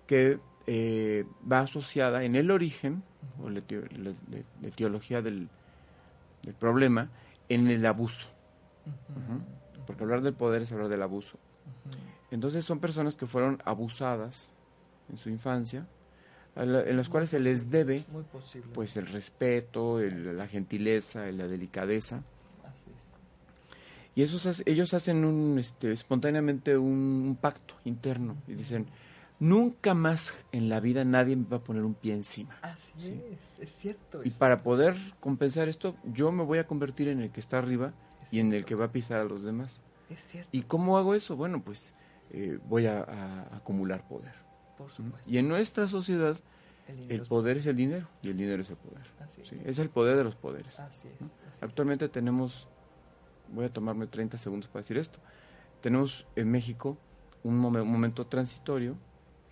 que eh, va asociada en el origen o la, etio- la- la- la etiología del, del problema en el abuso. Porque hablar del poder es hablar del abuso. Entonces son personas que fueron abusadas en su infancia, en las cuales se les debe pues el respeto, el- la gentileza, la delicadeza. Así es. Y esos, ellos hacen un, este, espontáneamente un, un pacto interno y dicen, nunca más en la vida nadie me va a poner un pie encima. Así Sí. es. Es cierto. Y es- para poder compensar esto, yo me voy a convertir en el que está arriba y en el que va a pisar a los demás. Es cierto. ¿Y cómo hago eso? Bueno, pues eh, voy a, a acumular poder. Por ¿Mm? supuesto. Y en nuestra sociedad, El poder es el dinero y el dinero es el poder. Así ¿sí? es. Es el poder de los poderes. Así es. Actualmente tenemos, voy a tomarme 30 segundos para decir esto, tenemos en México un, un momento transitorio,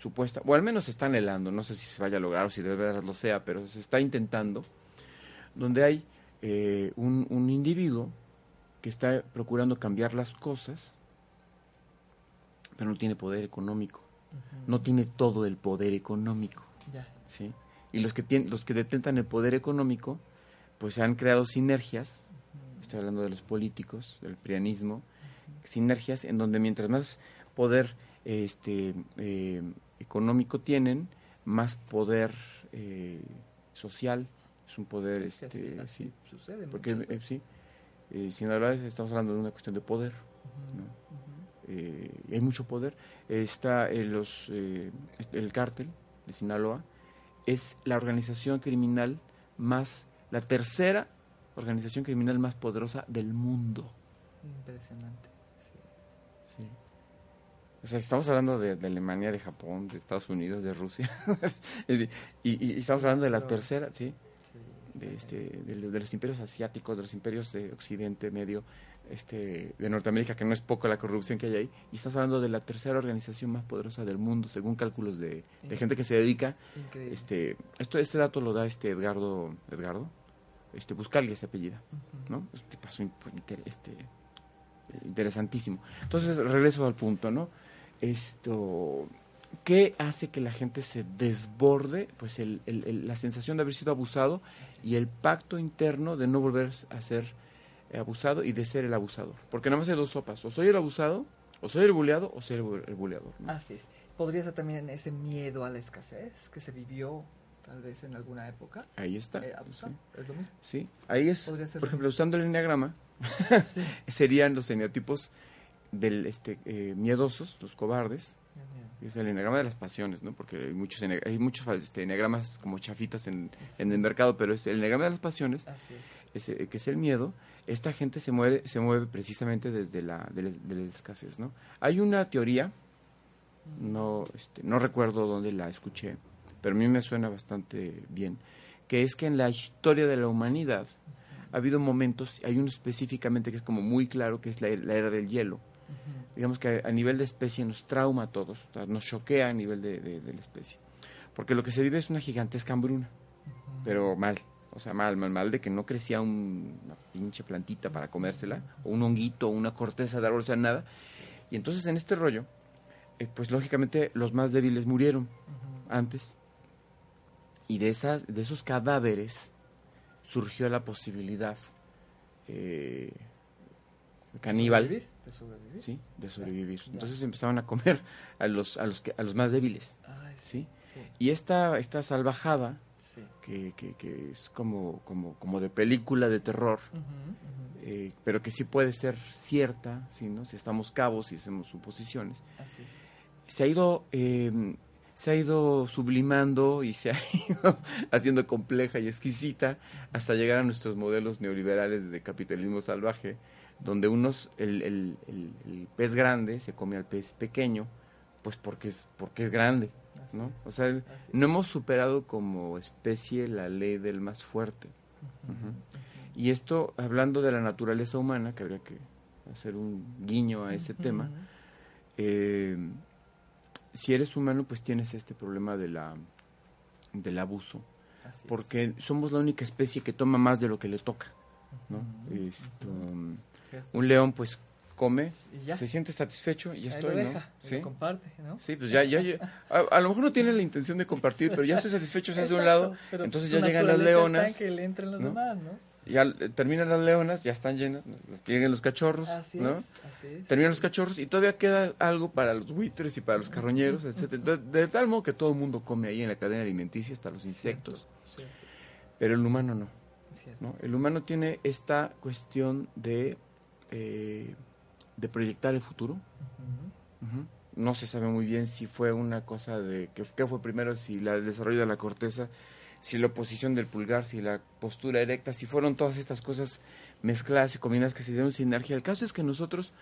supuesta, o al menos se está anhelando, no sé si se vaya a lograr o si de verdad lo sea, pero se está intentando, donde hay eh, un, un individuo que está procurando cambiar las cosas, pero no tiene poder económico, no tiene todo el poder económico. Ya. ¿sí? Y los que, tienen, los que detentan el poder económico, pues han creado sinergias, estoy hablando de los políticos, del prianismo, sinergias en donde mientras más poder este, eh, económico tienen, más poder eh, social, es un poder, Es que así- este, así sí, sucede. porque mucho. eh, sí, eh, sin hablar, estamos hablando de una cuestión de poder, ¿no? eh, hay mucho poder. Está los, el cártel de Sinaloa, es la organización criminal más, la tercera organización criminal más poderosa del mundo. Impresionante. O sea, estamos hablando de, de Alemania, de Japón, de Estados Unidos, de Rusia. Y, y- y estamos hablando de la tercera, ¿sí? De, este, de, lo- de los imperios asiáticos, de los imperios de Occidente Medio, este, de Norteamérica, que no es poco la corrupción que hay ahí. Y estamos hablando de la tercera organización más poderosa del mundo, según cálculos de, de gente que se dedica. Increíble. Este, esto, este dato lo da este Edgardo, Edgardo, este, Buscaglia, ese apellida. Ujú. ¿no? Es un tipazo imp- inter- este, interesantísimo. Entonces, regreso al punto, ¿no? Esto, ¿qué hace que la gente se desborde? Pues el, el- el- la sensación de haber sido abusado y el pacto interno de no volver a ser abusado y de ser el abusador. Porque nada más hay dos sopas, o soy el abusado, o soy el buleado, o soy el, bu- el buleador. ¿no? Así es. Podría ser también ese miedo a la escasez que se vivió tal vez en alguna época. Ahí está. Eh, sí. es lo mismo. Sí, ahí es, por lo ejemplo, usando el enneagrama, Sí. serían los eneatipos del este eh, miedosos, los cobardes, es el enneagrama de las pasiones, ¿no? Porque hay muchos hay muchos este, enneagramas como chafitas en, en el mercado, pero es el enneagrama de las pasiones, es. ese, que es el miedo. Esta gente se mueve se mueve precisamente desde la de la, de la escasez, ¿no? Hay una teoría, no este, no recuerdo dónde la escuché, pero a mí me suena bastante bien, que es que en la historia de la humanidad ha habido momentos, hay uno específicamente que es como muy claro, que es la, la era del hielo. Digamos que a, a nivel de especie nos trauma a todos, o sea, nos choquea a nivel de, de- de la especie. Porque lo que se vive es una gigantesca hambruna, pero mal. O sea, mal, mal, mal de que no crecía un- una pinche plantita para comérsela, o un honguito, o una corteza de árbol, o sea, nada. Y entonces en este rollo, eh, pues lógicamente los más débiles murieron antes. Y de, esas, de esos cadáveres surgió la posibilidad eh, caníbal ¿Sobrevivir? ¿De sobrevivir? ¿sí? de sobrevivir. Ya. Entonces empezaban a comer a los, a los, que, a los más débiles. Ay, ¿sí? Sí. Y esta, esta salvajada, sí. que, que, que es como, como, como de película de terror, eh, pero que sí puede ser cierta, ¿sí, no? si estamos cabos y hacemos suposiciones, Así es. se ha ido... eh, se ha ido sublimando y se ha ido haciendo compleja y exquisita hasta llegar a nuestros modelos neoliberales de capitalismo salvaje, donde unos, el, el- el- el pez grande se come al pez pequeño, pues porque es, porque es grande, Así ¿no? es. O sea, no hemos superado como especie la ley del más fuerte. Y esto, hablando de la naturaleza humana, que habría que hacer un guiño a ese tema, eh, si eres humano, pues tienes este problema de la, del abuso, Así es. porque somos la única especie que toma más de lo que le toca, ¿no? Esto. Un león, pues, come, ya. se siente satisfecho y ya Ahí estoy, lo ¿no? y ¿Sí? lo comparte, ¿no? Sí, pues ya, ya, ya- a, a lo mejor no tiene la intención de compartir, pero ya estoy satisfecho, se hace de un lado, entonces ya llegan las leonas, que le entren los ¿no? demás, ¿no? ya eh, terminan las leonas, ya están llenas, llegan los cachorros, Así ¿no? es, así es. Terminan los cachorros y todavía queda algo para los buitres y para los carroñeros, etcétera. De, de tal modo que todo el mundo come ahí en la cadena alimenticia, hasta los insectos, Cierto, pero el humano. ¿no? El humano tiene esta cuestión de, eh, de proyectar el futuro. No se sabe muy bien si fue una cosa de que qué fue primero, si la, el desarrollo de la corteza, si la oposición del pulgar, si la postura erecta, si fueron todas estas cosas mezcladas y combinadas que se dieron sinergia. El caso es que nosotros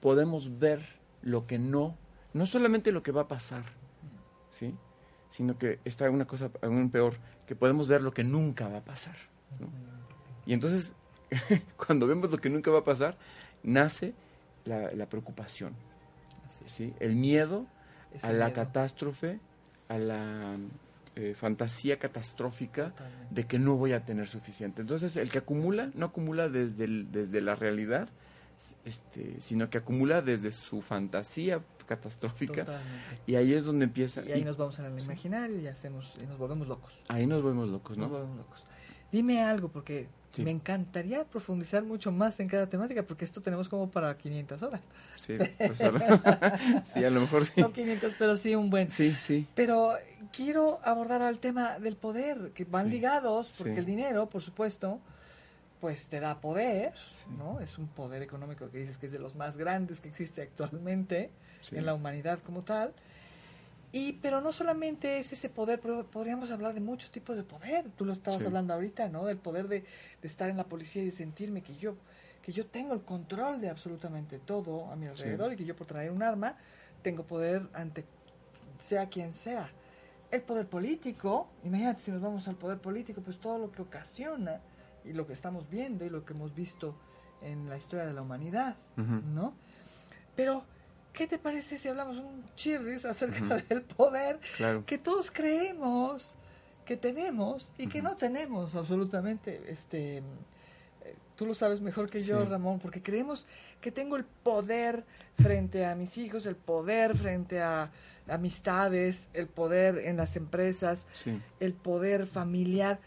podemos ver lo que no, no solamente lo que va a pasar, ¿sí? sino que está una cosa aún peor, que podemos ver lo que nunca va a pasar. ¿no? Y entonces, cuando vemos lo que nunca va a pasar, nace la, la preocupación. ¿sí? El miedo Ese a la miedo. catástrofe, a la eh, fantasía catastrófica Totalmente. de que no voy a tener suficiente. Entonces, el que acumula, no acumula desde, el- desde la realidad, este, sino que acumula desde su fantasía catastrófica. Totalmente. Y ahí es donde empieza. Y ahí y nos vamos en el imaginario y hacemos y nos volvemos locos. ahí nos volvemos locos, Nos ¿no? volvemos locos. Dime algo porque Sí. me encantaría profundizar mucho más en cada temática porque esto tenemos como para 500 horas. Sí, pues, a lo- sí, a lo mejor sí. No 500, pero sí un buen. Sí, sí. Pero quiero abordar al tema del poder, que van Sí. ligados, porque Sí. el dinero, por supuesto, pues te da poder, ¿no? Es un poder económico que dices que es de los más grandes que existe actualmente en la humanidad como tal. Y, pero no solamente es ese poder, podríamos hablar de muchos tipos de poder. Tú lo estabas Sí. hablando ahorita, ¿no? El poder de, de estar en la policía y de sentirme que yo, que yo tengo el control de absolutamente todo a mi alrededor y que yo por traer un arma tengo poder ante sea quien sea. El poder político, imagínate si nos vamos al poder político, pues todo lo que ocasiona y lo que estamos viendo y lo que hemos visto en la historia de la humanidad. ¿no? Pero, ¿qué te parece si hablamos un chirris acerca del poder Claro. que todos creemos que tenemos y que no tenemos absolutamente? Este, eh, tú lo sabes mejor que yo, Sí. Ramón, porque creemos que tengo el poder frente a mis hijos, el poder frente a amistades, el poder en las empresas, Sí. el poder familiar.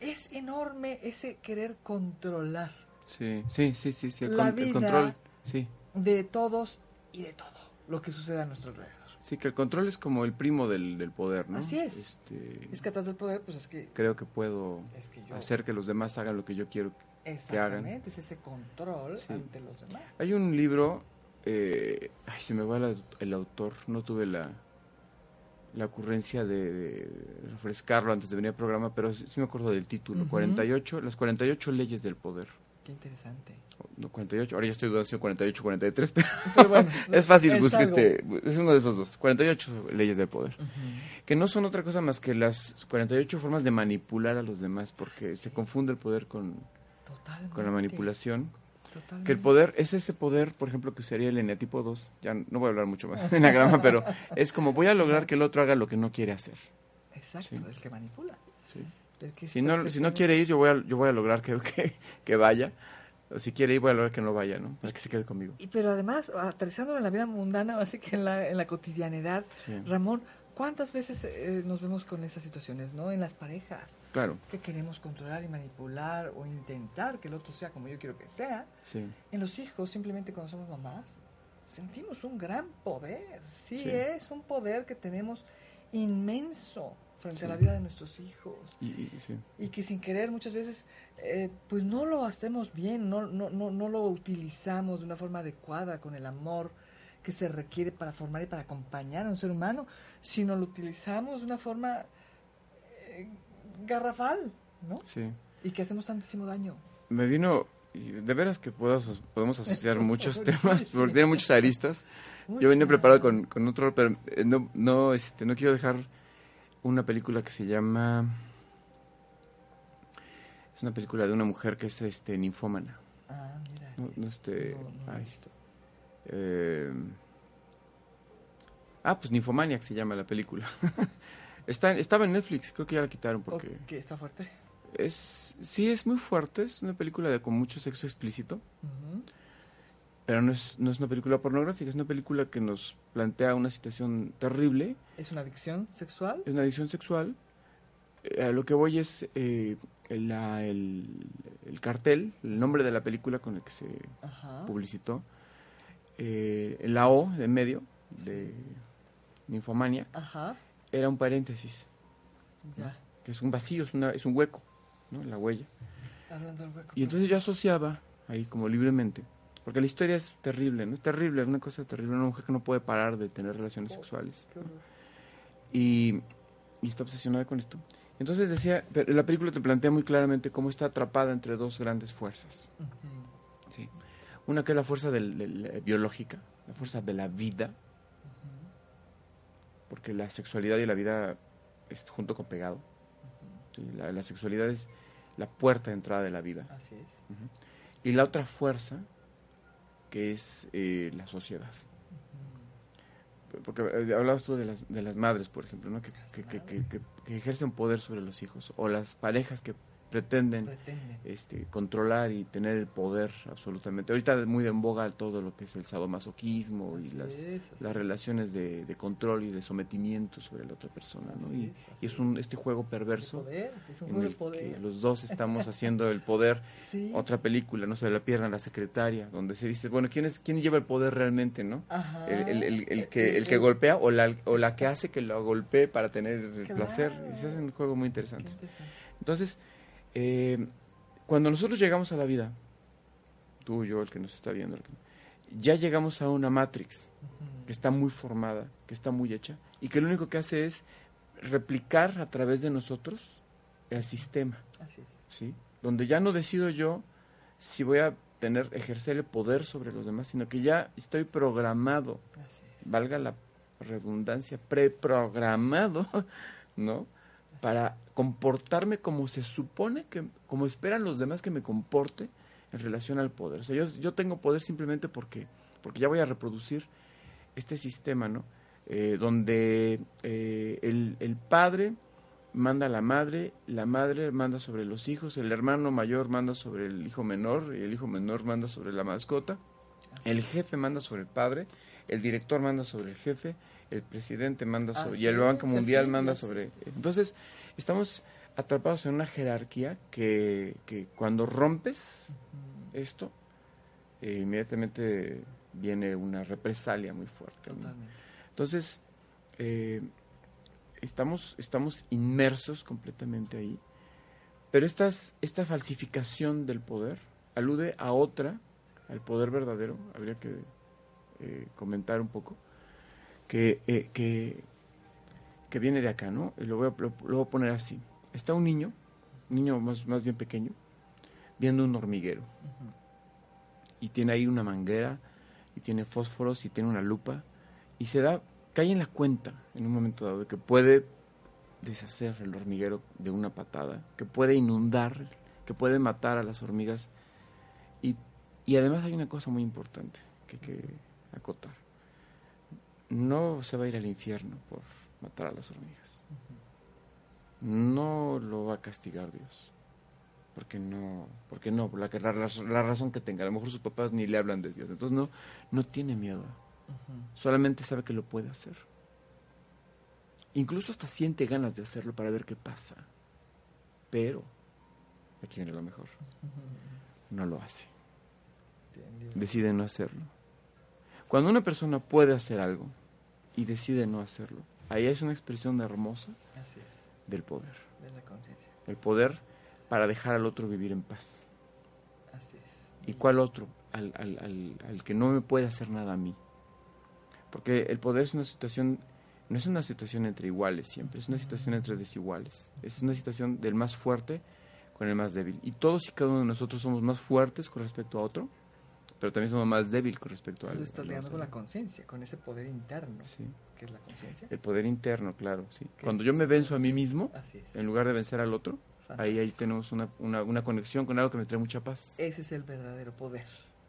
Es enorme ese querer controlar Sí, sí, sí, sí, sí, el, La con- el vida- control. Sí. de todos y de todo lo que sucede a nuestro alrededor. Sí, que el control es como el primo del, del poder, ¿no? Así es. Este, Es que atrás del poder, pues es que, creo que puedo es que yo... hacer que los demás hagan lo que yo quiero. Exactamente, es ese control Sí. ante los demás. Hay un libro, eh, ay, se me va la- el autor, no tuve la, la ocurrencia de, de refrescarlo antes de venir al programa, pero sí, sí me acuerdo del título, Ujú. 48, las 48 leyes del poder. Qué interesante. No, 48, ahora ya estoy dudando si son 48 43, pero Pero bueno, es fácil, busca algo. este, es uno de esos dos, 48 leyes del poder. Ujú. Que no son otra cosa más que las 48 formas de manipular a los demás, porque se confunde el poder con, Totalmente. con la manipulación. Totalmente. Que el poder es ese poder, por ejemplo, que sería el eneatipo 2. Ya no voy a hablar mucho más de enagrama, pero es como voy a lograr que el otro haga lo que no quiere hacer. Exacto, Sí. el que manipula. ¿sí? Si no, si no quiere ir, yo voy a, yo voy a lograr que, que, que vaya. O si quiere ir, voy a lograr que no vaya, ¿no? Para que se quede conmigo. Y pero además, aterrizándolo en la vida mundana, así que en la, en la cotidianidad, Sí. Ramón, ¿cuántas veces eh, nos vemos con esas situaciones, no? En las parejas, Claro, que queremos controlar y manipular o intentar que el otro sea como yo quiero que sea. sí. En los hijos, simplemente cuando somos mamás, sentimos un gran poder. Sí, Sí. es un poder que tenemos inmenso frente a la vida de nuestros hijos. Y, y- sí. Y que sin querer muchas veces, eh, pues no lo hacemos bien, no, no, no, no lo utilizamos de una forma adecuada con el amor que se requiere para formar y para acompañar a un ser humano, sino lo utilizamos de una forma eh, garrafal, ¿no? sí. Y que hacemos tantísimo daño. Me vino, y de veras que puedo podemos asociar muchos temas, sí. porque tiene muchos aristas. Yo venía Mucho. preparado con, con otro, pero eh, no, no, este, no quiero dejar una película que se llama... Es una película de una mujer que es este ninfómana. Ah, mira. No, no, este, No, no ay, eh, ah, pues Ninfomaniac se llama la película. Está, estaba en Netflix, creo que ya la quitaron porque Ok, está fuerte. es sí es muy fuerte, es una película de con mucho sexo explícito. Ujú. Pero no es, no es una película pornográfica, es una película que nos plantea una situación terrible, ¿Es una adicción sexual? es una adicción sexual. Eh, a lo que voy es eh, la- el, el cartel, el nombre de la película con el que se Ajá. publicitó, eh, la O de medio de Ninfomania, Ajá. era un paréntesis, Ya. que es un vacío, es, una, es un hueco, ¿no? la huella. Hablando del hueco. Y entonces yo asociaba ahí como libremente, porque la historia es terrible, ¿no? Es terrible, es una cosa terrible, una mujer que no puede parar de tener relaciones sexuales horror. y, y está obsesionada con esto. Entonces decía, pero la película te plantea muy claramente cómo está atrapada entre dos grandes fuerzas, Ujú. ¿sí? Una que es la fuerza del- del- eh, biológica, la fuerza de la vida, porque la sexualidad y la vida es junto con pegado. ¿sí? La, la sexualidad es la puerta de entrada de la vida. Así es. Y la otra fuerza, que es eh, la sociedad. Porque eh, hablabas tú de las, de las madres, por ejemplo, ¿no? que, que, que, que- ejercen poder sobre los hijos, o las parejas que pretenden Pretende. este, controlar y tener el poder absolutamente. Ahorita es muy en boga todo lo que es el sadomasoquismo y las, es, las es. relaciones de, de control y de sometimiento sobre la otra persona. ¿no? Y, es, y un, este juego perverso poder, es un en juego el poder. que los dos estamos haciendo el poder. Sí. Otra película, no sé, La pierna, la secretaria, donde se dice, bueno, ¿quién, es, quién lleva el poder realmente, no? El, el- el- el que, el que golpea o la, o la que hace que lo golpee para tener el Claro. placer. Y se hacen juegos muy interesantes. interesante. Entonces, eh, cuando nosotros llegamos a la vida, tú, yo, el que nos está viendo, el que- ya llegamos a una Matrix. Que está muy formada, que está muy hecha, y que lo único que hace es replicar a través de nosotros el sistema, Así es. ¿sí? Donde ya no decido yo si voy a tener, ejercer el poder sobre los demás, sino que ya estoy programado, Así es. valga la redundancia, preprogramado, ¿no? Para comportarme como se supone que, como esperan los demás que me comporte en relación al poder. O sea, yo, yo tengo poder simplemente porque, porque ya voy a reproducir este sistema, ¿no? Eh, donde eh, el, el padre manda a la madre, la madre manda sobre los hijos, el hermano mayor manda sobre el hijo menor, y el hijo menor manda sobre la mascota, el jefe manda sobre el padre, el director manda sobre el jefe, el presidente manda sobre, Así y el Banco Mundial manda sobre. Entonces, estamos atrapados en una jerarquía que, que cuando rompes esto, eh, inmediatamente viene una represalia muy fuerte. Entonces, eh, estamos, estamos inmersos completamente ahí. Pero estas, esta falsificación del poder alude a otra, al poder verdadero, habría que eh, comentar un poco, que, que, que viene de acá, ¿no? Y Lo voy, a, lo, lo voy a poner así. Está un niño, un niño más, más bien pequeño, viendo un hormiguero. Y tiene ahí una manguera, y tiene fósforos, y tiene una lupa, y se da, cae en la cuenta en un momento dado de que puede deshacer el hormiguero de una patada, que puede inundar, que puede matar a las hormigas. Y, y además hay una cosa muy importante que hay que acotar. No se va a ir al infierno por matar a las hormigas. No lo va a castigar Dios. Porque no, porque no, por la, la, la razón que tenga. A lo mejor sus papás ni le hablan de Dios. Entonces no, no tiene miedo. Solamente sabe que lo puede hacer. Incluso hasta siente ganas de hacerlo para ver qué pasa. Pero, aquí viene lo mejor, no lo hace. Decide no hacerlo. Cuando una persona puede hacer algo y decide no hacerlo, ahí es una expresión hermosa Así es. del poder. De la conciencia. El poder para dejar al otro vivir en paz. Así es. ¿Y cuál otro? Al, al, al, al que no me puede hacer nada a mí. Porque el poder es una situación, no es una situación entre iguales siempre, es una situación entre desiguales. Es una situación del más fuerte con el más débil. Y todos y cada uno de nosotros somos más fuertes con respecto a otro, pero también somos más débiles con respecto a Lo estás ligando con la débil. conciencia, con ese poder interno, Sí. que es la conciencia. El poder interno, claro, sí. Cuando es- yo me venzo a mí mismo, Así es. en lugar de vencer al otro, ahí, ahí tenemos una, una, una conexión con algo que me trae mucha paz. Ese es el verdadero poder,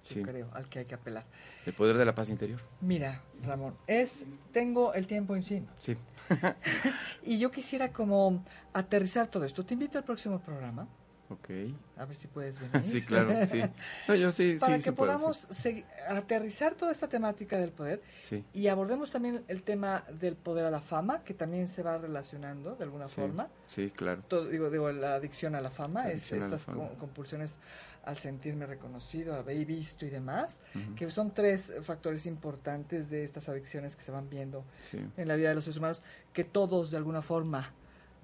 yo creo, al que hay que apelar. El poder de la paz interior. Mira, Ramón, es tengo el tiempo encima Sí. y yo quisiera como aterrizar todo esto. Te invito al próximo programa, Ok. a ver si puedes venir. Sí, claro, sí. No, yo sí, Para sí, que podamos aterrizar toda esta temática del poder Sí, y abordemos también el tema del poder a la fama, que también se va relacionando de alguna forma. sí, claro. Todo, digo, digo, la adicción a la fama, La es- adicción a la estas fama. compulsiones al sentirme reconocido, al haber visto y demás, que son tres factores importantes de estas adicciones que se van viendo en la vida de los seres humanos, que todos de alguna forma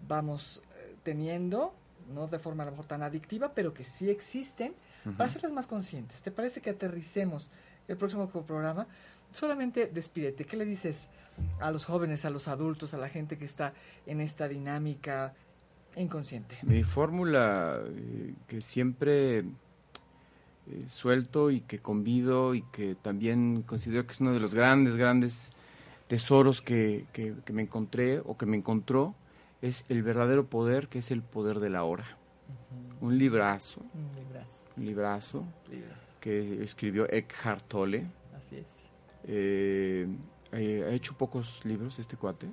vamos eh, teniendo, no de forma a lo mejor tan adictiva, pero que sí existen, para hacerlas más conscientes. ¿Te parece que aterricemos el próximo pro- programa? Solamente despídete. ¿Qué le dices a los jóvenes, a los adultos, a la gente que está en esta dinámica inconsciente? Mi fórmula eh, que siempre eh, suelto y que convido y que también considero que es uno de los grandes, grandes tesoros que, que- que me encontré o que me encontró es el verdadero poder que es el poder de la hora. Un librazo, Mm, Libras, un librazo que escribió Eckhart Tolle. Así es. Eh, eh, ha hecho pocos libros este cuate.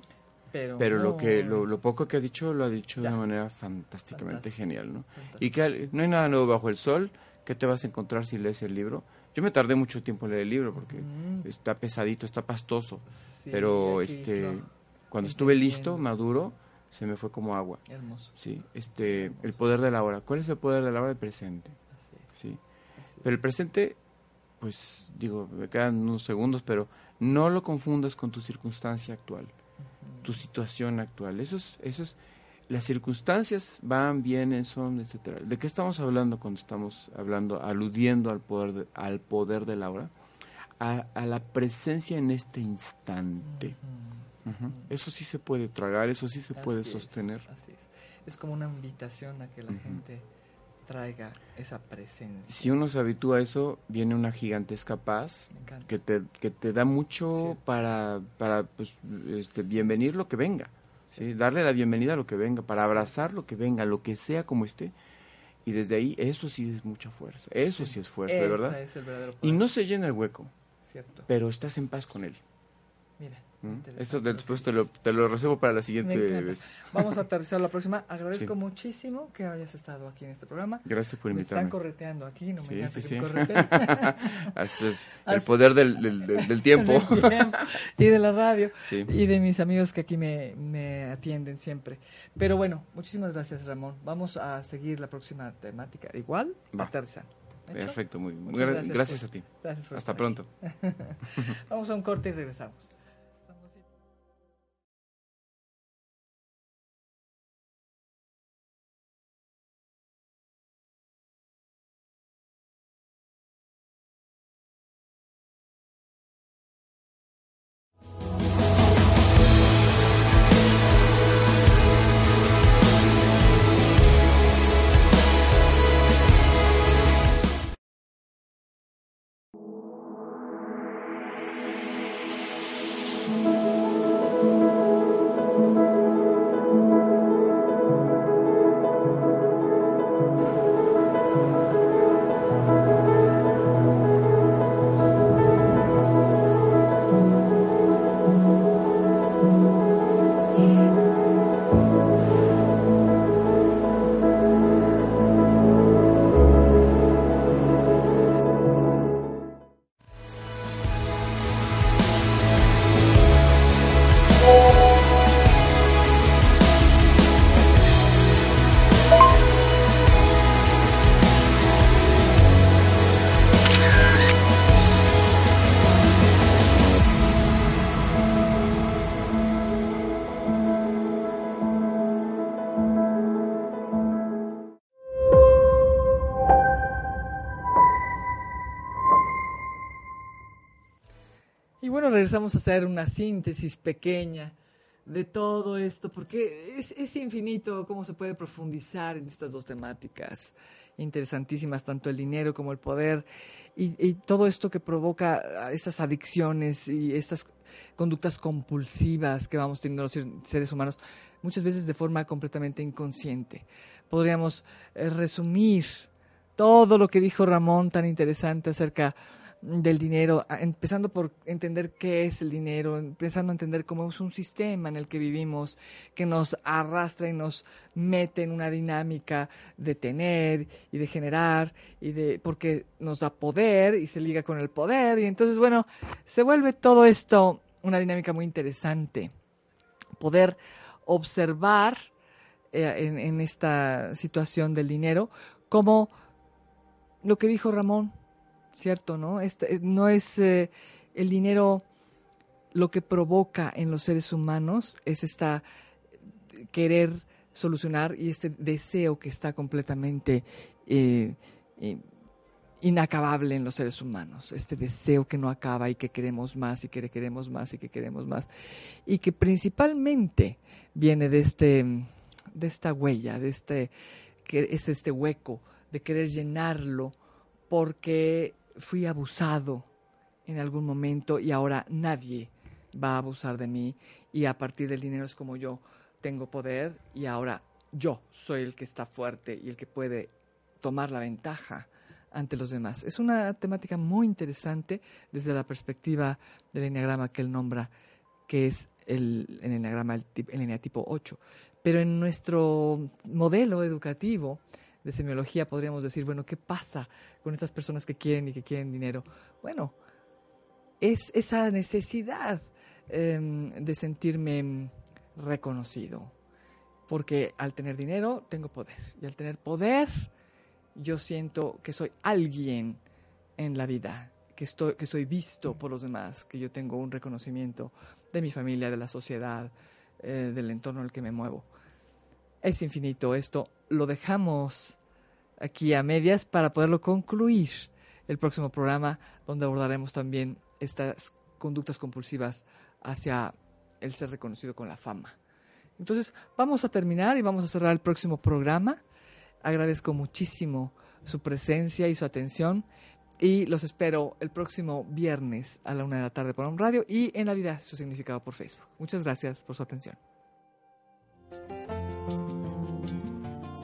Pero, Pero lo que lo, lo poco que ha dicho lo ha dicho Ya. de una manera fantásticamente Fantástico. genial, ¿no? Fantástico. Y que no hay nada nuevo bajo el sol, ¿qué te vas a encontrar si lees el libro? Yo me tardé mucho tiempo en leer el libro porque Mm. está pesadito, está pastoso, Sí, pero que este cuando estuve listo, maduro, se me fue como agua. Hermoso. Sí, este el poder de la hora. ¿Cuál es el poder de la hora? El presente, Así es, sí. así Pero el es. presente pues digo, me quedan unos segundos, pero no lo confundas con tu circunstancia actual tu situación actual. Eso es, eso es, las circunstancias van, vienen, son, etcétera. ¿De qué estamos hablando cuando estamos hablando, aludiendo al poder, de, al poder de la hora? a, la presencia en este instante. Eso sí se puede tragar, eso sí se puede sostener. así es. es como una invitación a que la gente traiga esa presencia. Si uno se habitúa a eso, viene una gigantesca paz que te, que te da mucho para, para pues, este, bienvenir lo que venga. ¿sí? Darle la bienvenida a lo que venga, para abrazar lo que venga, lo que sea como esté. Y desde ahí, eso sí es mucha fuerza. Eso sí, es fuerza, de verdad. y no se llena el hueco. Cierto. Pero estás en paz con él. Mira. Eso después te lo, te lo reservo para la siguiente vez. Vamos a aterrizar la próxima. Agradezco muchísimo que hayas estado aquí en este programa. Gracias por invitarme. Me están correteando aquí, no me sí, sí, es el poder del, del, tiempo. y de la radio. Y de mis amigos que aquí me, me atienden siempre. Pero bueno, muchísimas gracias, Ramón. Vamos a seguir la próxima temática. Igual, Va. aterrizando. Perfecto, muy bien. Gracias, a ti. Hasta pronto. Vamos a un corte y regresamos. Regresamos a hacer una síntesis pequeña de todo esto, porque es, infinito cómo se puede profundizar en estas dos temáticas interesantísimas, tanto el dinero como el poder, y, todo esto que provoca estas adicciones y estas conductas compulsivas que vamos teniendo los seres humanos, muchas veces de forma completamente inconsciente. Podríamos eh, resumir todo lo que dijo Ramón tan interesante acerca del dinero, empezando por entender qué es el dinero, empezando a entender cómo es un sistema en el que vivimos, que nos arrastra y nos mete en una dinámica de tener y de generar, y de, porque nos da poder y se liga con el poder, y entonces, bueno, se vuelve todo esto una dinámica muy interesante. Poder observar eh, en, en esta situación del dinero como lo que dijo Ramón, ¿cierto? ¿No? Este, no es eh, el dinero lo que provoca en los seres humanos, es esta querer solucionar y este deseo que está completamente eh, inacabable en los seres humanos, este deseo que no acaba y que queremos más y que queremos más y que queremos más, y que principalmente viene de, este, de esta huella, de este, que es este hueco, de querer llenarlo porque fui abusado en algún momento y ahora nadie va a abusar de mí y a partir del dinero es como yo tengo poder y ahora yo soy el que está fuerte y el que puede tomar la ventaja ante los demás. Es una temática muy interesante desde la perspectiva del enneagrama que él nombra, que es el, enneagrama, el, el tipo 8. Pero en nuestro modelo educativo, de semiología podríamos decir, bueno, ¿qué pasa con estas personas que quieren y que quieren dinero? Bueno, es esa necesidad em, de sentirme reconocido, porque al tener dinero tengo poder y al tener poder yo siento que soy alguien en la vida, que, estoy, que soy visto por los demás, que yo tengo un reconocimiento de mi familia, de la sociedad, eh, del entorno en el que me muevo. Es infinito esto, lo dejamos aquí a medias para poderlo concluir el próximo programa donde abordaremos también estas conductas compulsivas hacia el ser reconocido con la fama. Entonces, vamos a terminar y vamos a cerrar el próximo programa. Agradezco muchísimo su presencia y su atención y los espero el próximo viernes a la una de la tarde por un radio y en la vida su significado por Facebook. Muchas gracias por su atención.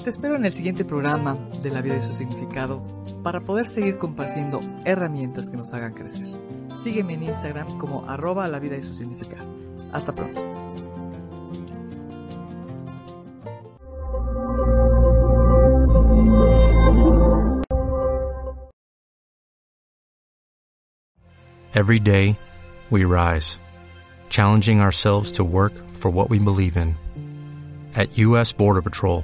Te espero en el siguiente programa de La vida y su significado para poder seguir compartiendo herramientas que nos hagan crecer. Sígueme en Instagram como arroba la vida y su significado. Hasta pronto. Every day, we rise, challenging ourselves to work for what we believe in. At U.S. Border Patrol,